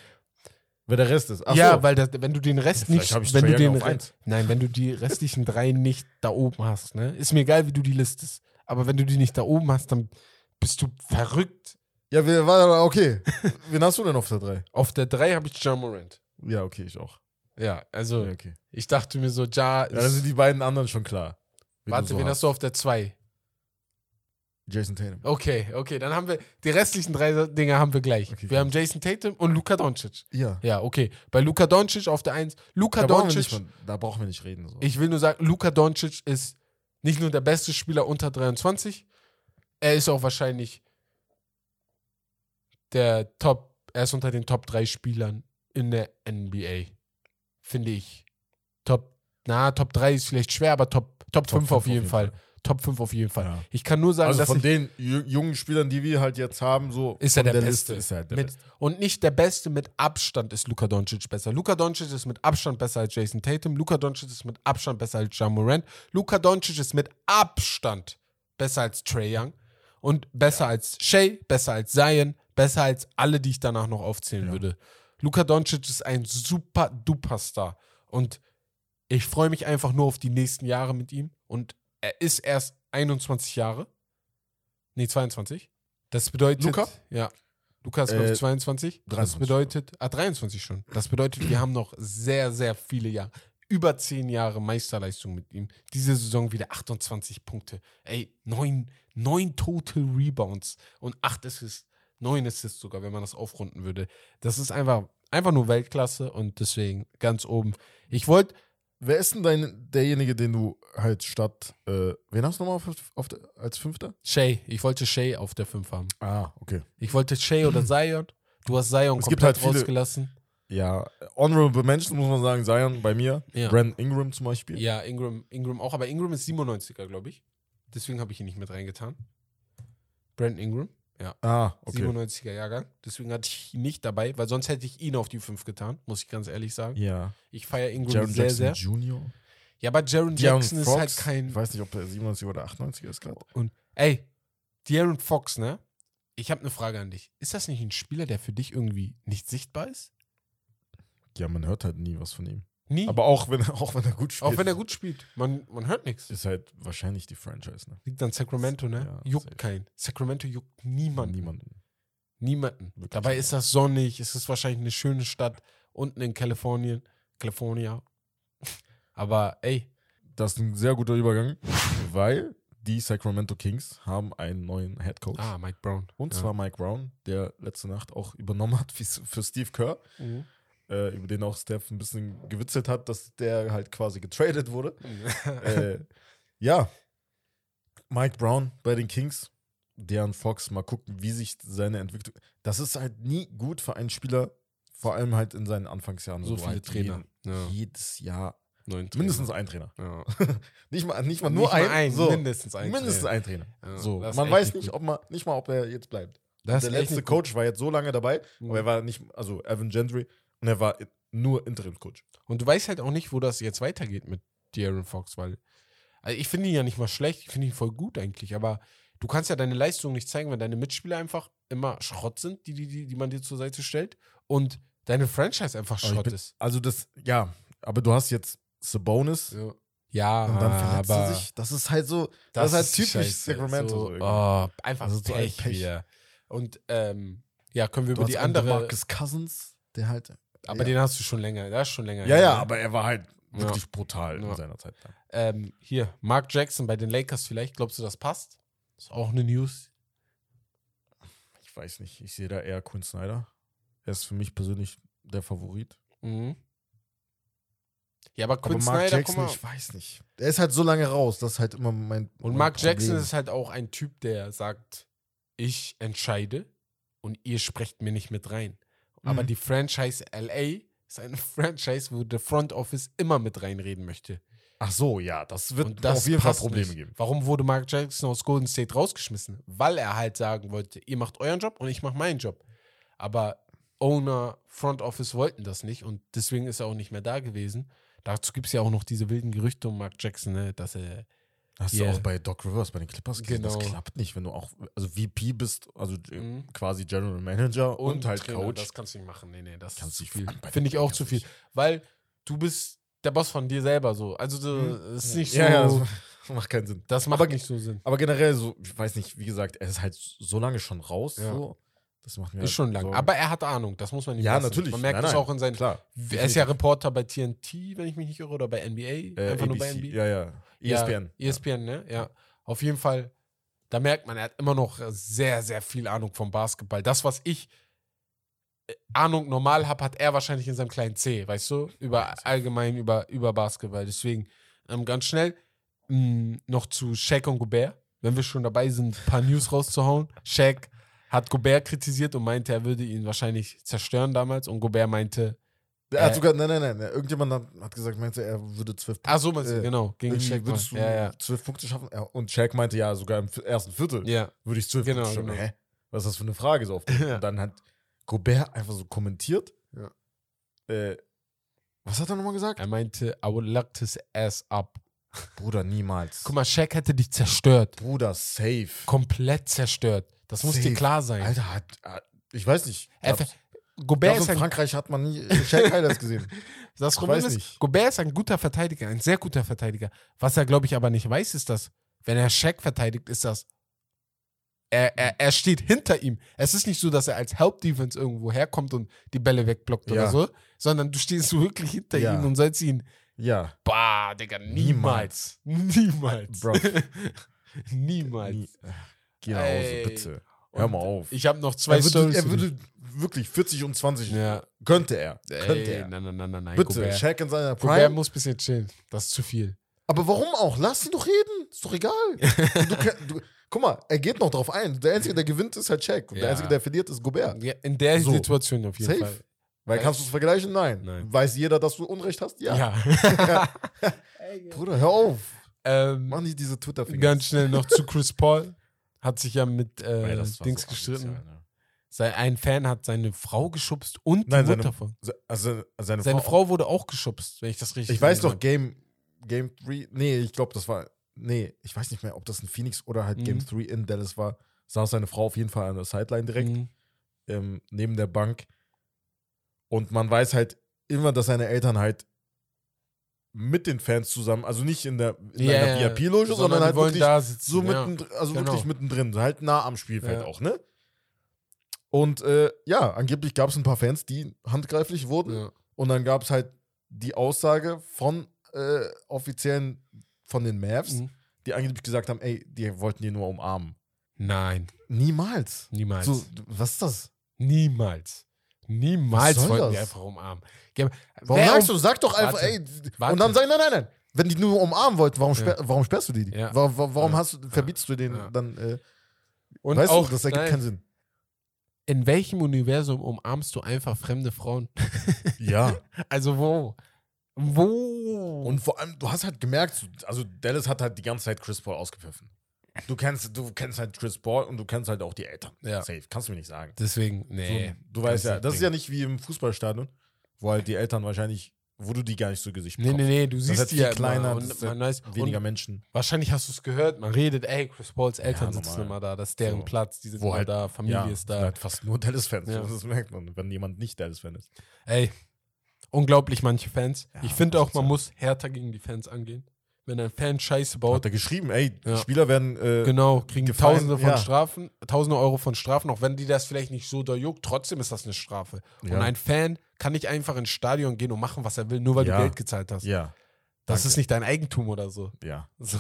[SPEAKER 2] Wer der Rest ist. Ach
[SPEAKER 1] ja,
[SPEAKER 2] so.
[SPEAKER 1] weil das, wenn du den Rest
[SPEAKER 2] Vielleicht
[SPEAKER 1] nicht,
[SPEAKER 2] hab ich
[SPEAKER 1] wenn
[SPEAKER 2] Trae
[SPEAKER 1] du
[SPEAKER 2] Young
[SPEAKER 1] den
[SPEAKER 2] auf
[SPEAKER 1] Re-
[SPEAKER 2] eins.
[SPEAKER 1] nein, wenn du die restlichen drei nicht da oben hast, ne, ist mir egal, wie du die listest. Aber wenn du die nicht da oben hast, dann bist du verrückt.
[SPEAKER 2] Ja, war okay. <laughs> Wen hast du denn auf der 3?
[SPEAKER 1] Auf der drei habe ich John Morant.
[SPEAKER 2] Ja, okay, ich auch.
[SPEAKER 1] Ja, also
[SPEAKER 2] Ja, okay.
[SPEAKER 1] ich dachte mir so, Ja,
[SPEAKER 2] Ja, dann sind die beiden anderen schon klar. Wen
[SPEAKER 1] warte,
[SPEAKER 2] du so
[SPEAKER 1] wen hast du auf der zwei?
[SPEAKER 2] Jason Tatum.
[SPEAKER 1] Okay, okay, dann haben wir die restlichen drei Dinge haben wir gleich.
[SPEAKER 2] Okay,
[SPEAKER 1] wir haben Jason Tatum und Luka Doncic.
[SPEAKER 2] Ja.
[SPEAKER 1] Ja, okay. Bei Luka Doncic auf der eins. Luka
[SPEAKER 2] Da brauchen, wir
[SPEAKER 1] Doncic,
[SPEAKER 2] nicht, da brauchen wir nicht reden. So.
[SPEAKER 1] ich will nur sagen, Luka Doncic ist nicht nur der beste Spieler unter 23, er ist auch wahrscheinlich der Top, er ist unter den Top 3 Spielern in der NBA. Finde ich. Top, na, Top 3 ist vielleicht schwer, aber Top, Top, 5 auf jeden Fall. Top 5 auf jeden Fall.
[SPEAKER 2] Ja.
[SPEAKER 1] Ich kann nur sagen,
[SPEAKER 2] Also
[SPEAKER 1] dass
[SPEAKER 2] von den ju- jungen Spielern, die wir halt jetzt haben, so
[SPEAKER 1] Ist er der
[SPEAKER 2] Liste
[SPEAKER 1] Beste.
[SPEAKER 2] ist halt der
[SPEAKER 1] mit,
[SPEAKER 2] Beste.
[SPEAKER 1] und nicht der Beste, mit Abstand ist Luka Doncic besser. Luka Doncic ist mit Abstand besser als Jason Tatum. Luka Doncic ist mit Abstand besser als John Morant. Luka Doncic ist mit Abstand besser als Trey Young. Und besser als Shea, besser als Zion, besser als alle, die ich danach noch aufzählen
[SPEAKER 2] Ja.
[SPEAKER 1] würde. Luka Doncic ist ein super duper Star. Und ich freue mich einfach nur auf die nächsten Jahre mit ihm. Und er ist erst 21 Jahre. Nee, 22. Das bedeutet.
[SPEAKER 2] Luka?
[SPEAKER 1] Ja. Luka ist, glaube ich,
[SPEAKER 2] Äh,
[SPEAKER 1] 22. Das
[SPEAKER 2] 23.
[SPEAKER 1] bedeutet. Ah, 23 schon. Das bedeutet, wir haben noch sehr, sehr viele Jahre. Über 10 Jahre Meisterleistung mit ihm. Diese Saison wieder 28 Punkte. Ey, 9, 9 Total Rebounds und 8 Assists. 9 Assists sogar, wenn man das aufrunden würde. Das ist einfach, einfach nur Weltklasse und deswegen ganz oben. Ich wollte
[SPEAKER 2] wer ist denn dein, derjenige, den du halt statt, äh, wen hast du nochmal auf, auf als Fünfter?
[SPEAKER 1] Shay. Ich wollte Shay auf der 5 haben.
[SPEAKER 2] Ah, okay.
[SPEAKER 1] Ich wollte Shay oder Zion. Du hast Zion
[SPEAKER 2] Es
[SPEAKER 1] komplett
[SPEAKER 2] gibt halt viele-
[SPEAKER 1] rausgelassen.
[SPEAKER 2] Ja, honorable Mentions muss man sagen, Zion bei mir.
[SPEAKER 1] Ja.
[SPEAKER 2] Brandon Ingram zum Beispiel.
[SPEAKER 1] Ja, Ingram, Ingram auch, aber Ingram ist 97er, glaube ich. Deswegen habe ich ihn nicht mit reingetan. Brandon Ingram, ja.
[SPEAKER 2] Ah, okay.
[SPEAKER 1] 97er Jahrgang. Deswegen hatte ich ihn nicht dabei, weil sonst hätte ich ihn auf die 5 getan, muss ich ganz ehrlich sagen.
[SPEAKER 2] Ja.
[SPEAKER 1] Ich feiere Ingram
[SPEAKER 2] Jaron
[SPEAKER 1] sehr,
[SPEAKER 2] Jackson
[SPEAKER 1] sehr.
[SPEAKER 2] Jr.
[SPEAKER 1] Ja, aber Jaron Jackson ist
[SPEAKER 2] Fox.
[SPEAKER 1] halt kein.
[SPEAKER 2] Ich weiß nicht, ob er 97 oder 98 ist gerade.
[SPEAKER 1] Und, ey, De'Aaron Fox, ne? Ich habe eine Frage an dich. Ist das nicht ein Spieler, der für dich irgendwie nicht sichtbar ist?
[SPEAKER 2] Ja, man hört halt nie was von ihm.
[SPEAKER 1] Nie.
[SPEAKER 2] Aber auch wenn, <laughs> auch wenn er gut spielt.
[SPEAKER 1] auch wenn er gut spielt. Man, man hört nichts.
[SPEAKER 2] Ist halt wahrscheinlich die Franchise, ne?
[SPEAKER 1] Liegt an Sacramento, ne?
[SPEAKER 2] Ja,
[SPEAKER 1] juckt
[SPEAKER 2] safe.
[SPEAKER 1] kein. Sacramento juckt niemanden.
[SPEAKER 2] Niemanden.
[SPEAKER 1] Niemanden.
[SPEAKER 2] Wirklich
[SPEAKER 1] Dabei ist das sonnig, es ist wahrscheinlich eine schöne Stadt unten in Kalifornien. California. <laughs> Aber ey,
[SPEAKER 2] Das ist ein sehr guter Übergang, weil die Sacramento Kings haben einen neuen Head Coach.
[SPEAKER 1] ah, Mike Brown.
[SPEAKER 2] Und
[SPEAKER 1] Ja.
[SPEAKER 2] zwar Mike Brown, der letzte Nacht auch übernommen hat für Steve Kerr,
[SPEAKER 1] Mhm.
[SPEAKER 2] Äh, über den auch Steph ein bisschen gewitzelt hat, dass der halt quasi getradet wurde. <laughs> äh, ja, Mike Brown bei den Kings, Dejan Fox, mal gucken, wie sich seine Entwicklung. Das ist halt nie gut für einen Spieler, vor allem halt in seinen Anfangsjahren.
[SPEAKER 1] so viele
[SPEAKER 2] halt
[SPEAKER 1] Trainer.
[SPEAKER 2] Jeden,
[SPEAKER 1] Ja.
[SPEAKER 2] Jedes Jahr mindestens ein Trainer.
[SPEAKER 1] Ja. <laughs>
[SPEAKER 2] Nicht mal, nicht mal nur
[SPEAKER 1] Nicht mal
[SPEAKER 2] ein,
[SPEAKER 1] ein,
[SPEAKER 2] so,
[SPEAKER 1] mindestens ein
[SPEAKER 2] mindestens
[SPEAKER 1] Trainer.
[SPEAKER 2] ein Trainer.
[SPEAKER 1] Ja,
[SPEAKER 2] so, man weiß
[SPEAKER 1] nicht
[SPEAKER 2] ob man, nicht mal, ob er jetzt bleibt.
[SPEAKER 1] Das
[SPEAKER 2] der letzte Coach war jetzt so lange dabei,
[SPEAKER 1] gut.
[SPEAKER 2] aber er war nicht, also Evan Gentry, und er war nur Interimscoach.
[SPEAKER 1] Und du weißt halt auch nicht, wo das jetzt weitergeht mit De'Aaron Fox, weil also ich finde ihn ja nicht mal schlecht, ich finde ihn voll gut eigentlich, aber du kannst ja deine Leistung nicht zeigen, wenn deine Mitspieler einfach immer Schrott sind, die, die, die, die man dir zur Seite stellt und deine Franchise einfach Schrott
[SPEAKER 2] bin-
[SPEAKER 1] ist.
[SPEAKER 2] Also das, ja, aber du hast jetzt Sabonis
[SPEAKER 1] Ja, ja
[SPEAKER 2] und dann verletzt
[SPEAKER 1] aber
[SPEAKER 2] er sich. Das ist halt so, das, ist halt typisch
[SPEAKER 1] scheiße.
[SPEAKER 2] Sacramento. So,
[SPEAKER 1] oh, einfach
[SPEAKER 2] Das ist so ein
[SPEAKER 1] Pech,
[SPEAKER 2] Pech.
[SPEAKER 1] wieder. Und ähm, ja, können wir
[SPEAKER 2] du
[SPEAKER 1] über die andere.
[SPEAKER 2] Marcus Cousins, der halt.
[SPEAKER 1] Aber
[SPEAKER 2] ja.
[SPEAKER 1] den hast du schon länger. Der ist schon länger.
[SPEAKER 2] Ja,
[SPEAKER 1] her,
[SPEAKER 2] ja,
[SPEAKER 1] ne?
[SPEAKER 2] aber er war halt
[SPEAKER 1] Ja.
[SPEAKER 2] wirklich brutal
[SPEAKER 1] Ja.
[SPEAKER 2] in seiner Zeit.
[SPEAKER 1] Ähm, hier, Mark Jackson bei den Lakers vielleicht. Glaubst du, das passt? Ist auch eine News.
[SPEAKER 2] Ich weiß nicht, ich sehe da eher Quinn Snyder. Er ist für mich persönlich der Favorit.
[SPEAKER 1] Mhm. Ja, aber
[SPEAKER 2] Aber
[SPEAKER 1] Quinn
[SPEAKER 2] Mark
[SPEAKER 1] Snyder,
[SPEAKER 2] Jackson, ich weiß nicht. Der ist halt so lange raus, das ist halt immer mein.
[SPEAKER 1] Und
[SPEAKER 2] mein
[SPEAKER 1] Mark Jackson
[SPEAKER 2] Problem.
[SPEAKER 1] ist halt auch ein Typ, der sagt, ich entscheide und ihr sprecht mir nicht mit rein. Aber
[SPEAKER 2] Mhm.
[SPEAKER 1] die Franchise LA ist eine <laughs> Franchise, wo der Front Office immer mit reinreden möchte.
[SPEAKER 2] Ach so, ja, das wird
[SPEAKER 1] das
[SPEAKER 2] auf jeden Fall Probleme
[SPEAKER 1] nicht.
[SPEAKER 2] geben.
[SPEAKER 1] Warum wurde Mark Jackson aus Golden State rausgeschmissen? Weil er halt sagen wollte, ihr macht euren Job und ich mache meinen Job. Aber Owner, Front Office wollten das nicht und deswegen ist er auch nicht mehr da gewesen. Dazu gibt es ja auch noch diese wilden Gerüchte um Mark Jackson, ne, dass er
[SPEAKER 2] Hast
[SPEAKER 1] Yeah.
[SPEAKER 2] du auch bei Doc Rivers, bei den Clippers gesehen.
[SPEAKER 1] Genau.
[SPEAKER 2] Das klappt nicht, wenn du auch, also VP bist, also
[SPEAKER 1] Mhm.
[SPEAKER 2] quasi General Manager und, halt
[SPEAKER 1] Trainer,
[SPEAKER 2] Coach.
[SPEAKER 1] Das kannst du nicht machen. Nee, nee, das
[SPEAKER 2] Kannst
[SPEAKER 1] ist
[SPEAKER 2] du
[SPEAKER 1] viel. Finde ich auch zu viel. Weil du bist der Boss von dir selber so. Also du,
[SPEAKER 2] Mhm.
[SPEAKER 1] ist nicht so.
[SPEAKER 2] ja, ja, das <laughs> macht keinen Sinn.
[SPEAKER 1] das macht
[SPEAKER 2] Aber-
[SPEAKER 1] nicht so Sinn.
[SPEAKER 2] Aber generell, so, ich weiß nicht, wie gesagt, er ist halt so lange schon raus.
[SPEAKER 1] Ja.
[SPEAKER 2] So. Das macht mir
[SPEAKER 1] Ist schon lang.
[SPEAKER 2] Sorgen.
[SPEAKER 1] Aber er hat Ahnung, das muss man nicht
[SPEAKER 2] ja,
[SPEAKER 1] lassen.
[SPEAKER 2] natürlich.
[SPEAKER 1] Man merkt
[SPEAKER 2] Nein, nein,
[SPEAKER 1] auch in seinen.
[SPEAKER 2] Klar.
[SPEAKER 1] Er ist ja Reporter bei TNT, wenn ich mich nicht irre, oder bei NBA.
[SPEAKER 2] Äh,
[SPEAKER 1] Einfach nur bei
[SPEAKER 2] ABC,
[SPEAKER 1] NBA.
[SPEAKER 2] Ja, ja. E ESPN.
[SPEAKER 1] Ja, ESPN, ne? Ja. Auf jeden Fall, da merkt man, er hat immer noch sehr, sehr viel Ahnung vom Basketball. Das, was ich äh, Ahnung normal habe, hat er wahrscheinlich in seinem kleinen C, weißt du? Über allgemein über, über Basketball. Deswegen ähm, ganz schnell mh, noch zu Shaq und Gobert. Wenn wir schon dabei sind, ein paar News rauszuhauen. Shaq hat Gobert kritisiert und meinte, er würde ihn wahrscheinlich zerstören damals. Und Gobert meinte,
[SPEAKER 2] Er hat sogar, nein, nein, nein, irgendjemand hat, hat gesagt, meinte, er würde zwölf
[SPEAKER 1] ach so, meinst du,
[SPEAKER 2] Äh,
[SPEAKER 1] genau, gegen Shaq.
[SPEAKER 2] würdest du
[SPEAKER 1] Ja, ja.
[SPEAKER 2] zwölf Punkte schaffen? Ja, und Shaq meinte ja, sogar im ersten Viertel
[SPEAKER 1] Ja,
[SPEAKER 2] würde ich zwölf
[SPEAKER 1] Genau,
[SPEAKER 2] Punkte schaffen.
[SPEAKER 1] genau.
[SPEAKER 2] Hä? Was ist das für eine Frage so?
[SPEAKER 1] Ja. <laughs>
[SPEAKER 2] Und dann hat Gobert einfach so kommentiert. Äh, was hat er nochmal gesagt?
[SPEAKER 1] er meinte, I would lock his ass up.
[SPEAKER 2] Bruder, niemals.
[SPEAKER 1] Guck mal, Shaq hätte dich zerstört.
[SPEAKER 2] Bruder, safe.
[SPEAKER 1] Komplett zerstört. Das muss
[SPEAKER 2] Safe.
[SPEAKER 1] dir klar sein.
[SPEAKER 2] Alter, hat, ich weiß nicht.
[SPEAKER 1] Er, Gobert, ist
[SPEAKER 2] in
[SPEAKER 1] ein,
[SPEAKER 2] Frankreich hat man nie Shaq Highlights gesehen.
[SPEAKER 1] das <laughs> Problem ist,
[SPEAKER 2] nicht.
[SPEAKER 1] Gobert ist ein guter Verteidiger, ein sehr guter Verteidiger. Was er, glaube ich, aber nicht weiß, ist, dass, wenn er Shaq verteidigt, ist das. Er, er, er steht hinter ihm. Es ist nicht so, dass er als Help-Defense irgendwo herkommt und die Bälle wegblockt oder
[SPEAKER 2] Ja.
[SPEAKER 1] so, sondern du stehst wirklich hinter
[SPEAKER 2] Ja.
[SPEAKER 1] ihm und sollst ihn.
[SPEAKER 2] Ja.
[SPEAKER 1] Bah, Digga, niemals. Niemals.
[SPEAKER 2] Bro. <laughs>
[SPEAKER 1] niemals.
[SPEAKER 2] Nie, geh nach Hause, bitte. Hör mal auf.
[SPEAKER 1] Ich habe noch zwei
[SPEAKER 2] er würde, er würde wirklich 40 und 20.
[SPEAKER 1] ja.
[SPEAKER 2] Könnte er. Könnte
[SPEAKER 1] Ey,
[SPEAKER 2] er.
[SPEAKER 1] nein, nein, nein, nein, nein.
[SPEAKER 2] Bitte,
[SPEAKER 1] Gobert.
[SPEAKER 2] Shaq in seiner
[SPEAKER 1] Gobert
[SPEAKER 2] Prime.
[SPEAKER 1] muss ein bisschen chillen. Das ist zu viel.
[SPEAKER 2] Aber warum auch? Lass ihn doch reden. Ist doch egal. <laughs> du, du, guck mal, er geht noch drauf ein. Der Einzige, der gewinnt, ist halt Shaq. Und
[SPEAKER 1] Ja.
[SPEAKER 2] der Einzige, der verliert, ist Gobert.
[SPEAKER 1] Ja, in der
[SPEAKER 2] So.
[SPEAKER 1] Situation auf jeden
[SPEAKER 2] Safe.
[SPEAKER 1] Fall.
[SPEAKER 2] Weil kannst du es vergleichen? Nein.
[SPEAKER 1] Nein.
[SPEAKER 2] Weiß jeder, dass du Unrecht hast? Ja.
[SPEAKER 1] Ja. <laughs>
[SPEAKER 2] Bruder, hör auf.
[SPEAKER 1] ähm,
[SPEAKER 2] Mach nicht diese Twitter-Finger.
[SPEAKER 1] ganz schnell noch zu Chris Paul. Hat sich ja mit äh, Dings
[SPEAKER 2] so
[SPEAKER 1] gestritten.
[SPEAKER 2] asozial, ne?
[SPEAKER 1] Ein Fan hat seine Frau geschubst und die
[SPEAKER 2] Nein,
[SPEAKER 1] Mutter
[SPEAKER 2] seine-
[SPEAKER 1] von.
[SPEAKER 2] Se- Also seine,
[SPEAKER 1] Seine
[SPEAKER 2] Frau.
[SPEAKER 1] Frau wurde auch geschubst, wenn ich das richtig
[SPEAKER 2] Ich weiß doch, Game, Game 3. Nee, ich glaube, das war. Nee, ich weiß nicht mehr, ob das ein Phoenix oder halt
[SPEAKER 1] Mhm.
[SPEAKER 2] Game 3 in Dallas war. Saß seine Frau auf jeden Fall an der Sideline direkt.
[SPEAKER 1] Mhm.
[SPEAKER 2] ähm, neben der Bank. Und man weiß halt immer, dass seine Eltern halt mit den Fans zusammen, also nicht in der, in
[SPEAKER 1] Ja,
[SPEAKER 2] einer VIP-Loge, sondern,
[SPEAKER 1] die
[SPEAKER 2] halt wirklich
[SPEAKER 1] da sitzen.
[SPEAKER 2] so
[SPEAKER 1] ja.
[SPEAKER 2] mitten, also
[SPEAKER 1] genau.
[SPEAKER 2] wirklich mittendrin, halt nah am Spielfeld
[SPEAKER 1] Ja.
[SPEAKER 2] auch, ne? Und äh, ja, angeblich gab es ein paar Fans, die handgreiflich wurden.
[SPEAKER 1] Ja.
[SPEAKER 2] Und dann gab es halt die Aussage von äh, Offiziellen von den Mavs,
[SPEAKER 1] Mhm.
[SPEAKER 2] die angeblich gesagt haben, ey, die wollten die nur umarmen.
[SPEAKER 1] Nein,
[SPEAKER 2] Niemals.
[SPEAKER 1] niemals.
[SPEAKER 2] So, was ist das?
[SPEAKER 1] Niemals. Niemals wollten die
[SPEAKER 2] das?
[SPEAKER 1] einfach umarmen.
[SPEAKER 2] Warum
[SPEAKER 1] wer
[SPEAKER 2] sagst
[SPEAKER 1] um-
[SPEAKER 2] du? Sag doch einfach,
[SPEAKER 1] Warte.
[SPEAKER 2] ey.
[SPEAKER 1] Warte.
[SPEAKER 2] Und dann sag, nein, nein, nein. Wenn die nur umarmen wollten, warum, sperr, warum sperrst du die?
[SPEAKER 1] Ja.
[SPEAKER 2] Warum, warum
[SPEAKER 1] Ja.
[SPEAKER 2] hast du, verbietst du denen
[SPEAKER 1] Ja.
[SPEAKER 2] dann? Äh,
[SPEAKER 1] Und
[SPEAKER 2] weißt
[SPEAKER 1] auch,
[SPEAKER 2] du, das ergibt
[SPEAKER 1] nein,
[SPEAKER 2] keinen Sinn.
[SPEAKER 1] in welchem Universum umarmst du einfach fremde Frauen? <laughs>
[SPEAKER 2] Ja.
[SPEAKER 1] Also wo? Wo?
[SPEAKER 2] Und vor allem, du hast halt gemerkt, also Dallas hat halt die ganze Zeit Chris Paul ausgepfiffen. Du kennst, du kennst halt Chris Paul und du kennst halt auch die Eltern.
[SPEAKER 1] Ja.
[SPEAKER 2] Safe. Kannst du mir nicht sagen.
[SPEAKER 1] Deswegen, nee.
[SPEAKER 2] So, du weißt ja, das ist
[SPEAKER 1] Ding.
[SPEAKER 2] ja nicht wie im Fußballstadion, wo halt die Eltern wahrscheinlich, wo du die gar nicht so Gesicht
[SPEAKER 1] Nee, nee, nee, du
[SPEAKER 2] Das ist
[SPEAKER 1] siehst
[SPEAKER 2] halt
[SPEAKER 1] die ja
[SPEAKER 2] kleiner,
[SPEAKER 1] und
[SPEAKER 2] ist
[SPEAKER 1] man weiß,
[SPEAKER 2] weniger
[SPEAKER 1] und
[SPEAKER 2] Menschen.
[SPEAKER 1] wahrscheinlich hast du es gehört, man redet, ey, Chris Pauls Eltern
[SPEAKER 2] Ja,
[SPEAKER 1] sitzen immer da, das ist deren
[SPEAKER 2] So.
[SPEAKER 1] Platz, die sind
[SPEAKER 2] Wo
[SPEAKER 1] immer
[SPEAKER 2] halt-
[SPEAKER 1] da, Familie
[SPEAKER 2] ja,
[SPEAKER 1] ist
[SPEAKER 2] sind
[SPEAKER 1] da.
[SPEAKER 2] halt fast nur Dallas-Fans.
[SPEAKER 1] Ja.
[SPEAKER 2] Das merkt man, wenn jemand nicht Dallas-Fan ist.
[SPEAKER 1] Ey, unglaublich manche Fans. Ich finde auch, man muss härter gegen die Fans angehen. Wenn ein Fan Scheiße baut,
[SPEAKER 2] Hat er geschrieben, ey,
[SPEAKER 1] Ja.
[SPEAKER 2] Spieler werden äh,
[SPEAKER 1] Genau, kriegen
[SPEAKER 2] gefallen,
[SPEAKER 1] Tausende von
[SPEAKER 2] ja.
[SPEAKER 1] Strafen, Tausende Euro von Strafen, auch wenn die das vielleicht nicht so da juckt, trotzdem ist das eine Strafe.
[SPEAKER 2] Ja.
[SPEAKER 1] Und ein Fan kann nicht einfach ins Stadion gehen und machen, was er will, nur weil du Geld gezahlt hast.
[SPEAKER 2] Ja,
[SPEAKER 1] das
[SPEAKER 2] danke.
[SPEAKER 1] ist nicht dein Eigentum oder so.
[SPEAKER 2] ja.
[SPEAKER 1] so.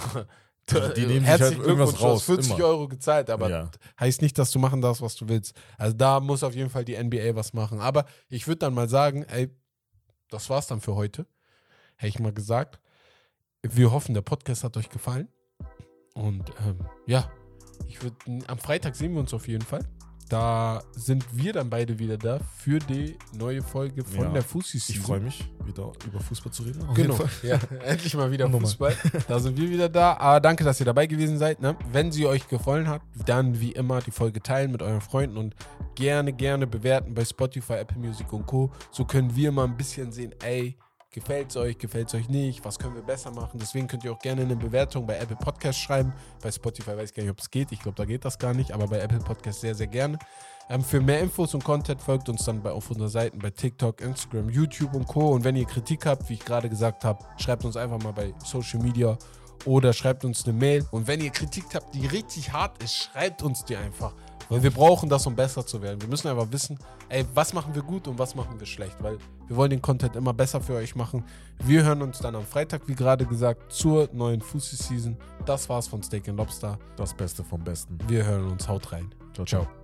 [SPEAKER 2] Die- die nehmen sich halt irgendwas
[SPEAKER 1] Glückwunsch, du hast
[SPEAKER 2] raus,
[SPEAKER 1] 40
[SPEAKER 2] immer.
[SPEAKER 1] Euro gezahlt, aber
[SPEAKER 2] Ja.
[SPEAKER 1] heißt nicht, dass du machen darfst, was du willst. Also da muss auf jeden Fall die NBA was machen. Aber ich würde dann mal sagen, ey, das war's dann für heute. Hätte ich mal gesagt. Wir hoffen, der Podcast hat euch gefallen. Und ähm, ja, ich würde am Freitag sehen wir uns auf jeden Fall. Da sind wir dann beide wieder da für die neue Folge von
[SPEAKER 2] Ja.
[SPEAKER 1] der Fussi
[SPEAKER 2] Ich freue mich, wieder über Fußball zu reden.
[SPEAKER 1] Genau. <laughs> Ja, endlich mal wieder. Fußball. Da sind wir wieder da. Aber danke, dass ihr dabei gewesen seid. Ne? Wenn sie euch gefallen hat, dann wie immer die Folge teilen mit euren Freunden und gerne, gerne bewerten bei Spotify, Apple Music und Co. So können wir mal ein bisschen sehen, ey, gefällt es euch, gefällt es euch nicht, was können wir besser machen. Deswegen könnt ihr auch gerne eine Bewertung bei Apple Podcast schreiben. Bei Spotify weiß ich gar nicht, ob es geht. Ich glaube, da geht das gar nicht, aber bei Apple Podcast sehr, sehr gerne. Ähm, für mehr Infos und Content folgt uns dann bei, auf unseren Seiten bei TikTok, Instagram, YouTube und Co. Und wenn ihr Kritik habt, wie ich gerade gesagt habe, schreibt uns einfach mal bei Social Media oder schreibt uns eine Mail. Und wenn ihr Kritik habt, die richtig hart ist, schreibt uns die einfach. Weil wir brauchen das, um besser zu werden. Wir müssen einfach wissen, ey, was machen wir gut und was machen wir schlecht. Weil wir wollen den Content immer besser für euch machen. Wir hören uns dann am Freitag, wie gerade gesagt, zur neuen Fussi-Season. Das war's von Steak and Lobster.
[SPEAKER 2] Das Beste vom Besten.
[SPEAKER 1] Wir hören uns. Haut rein. Ciao.
[SPEAKER 2] ciao.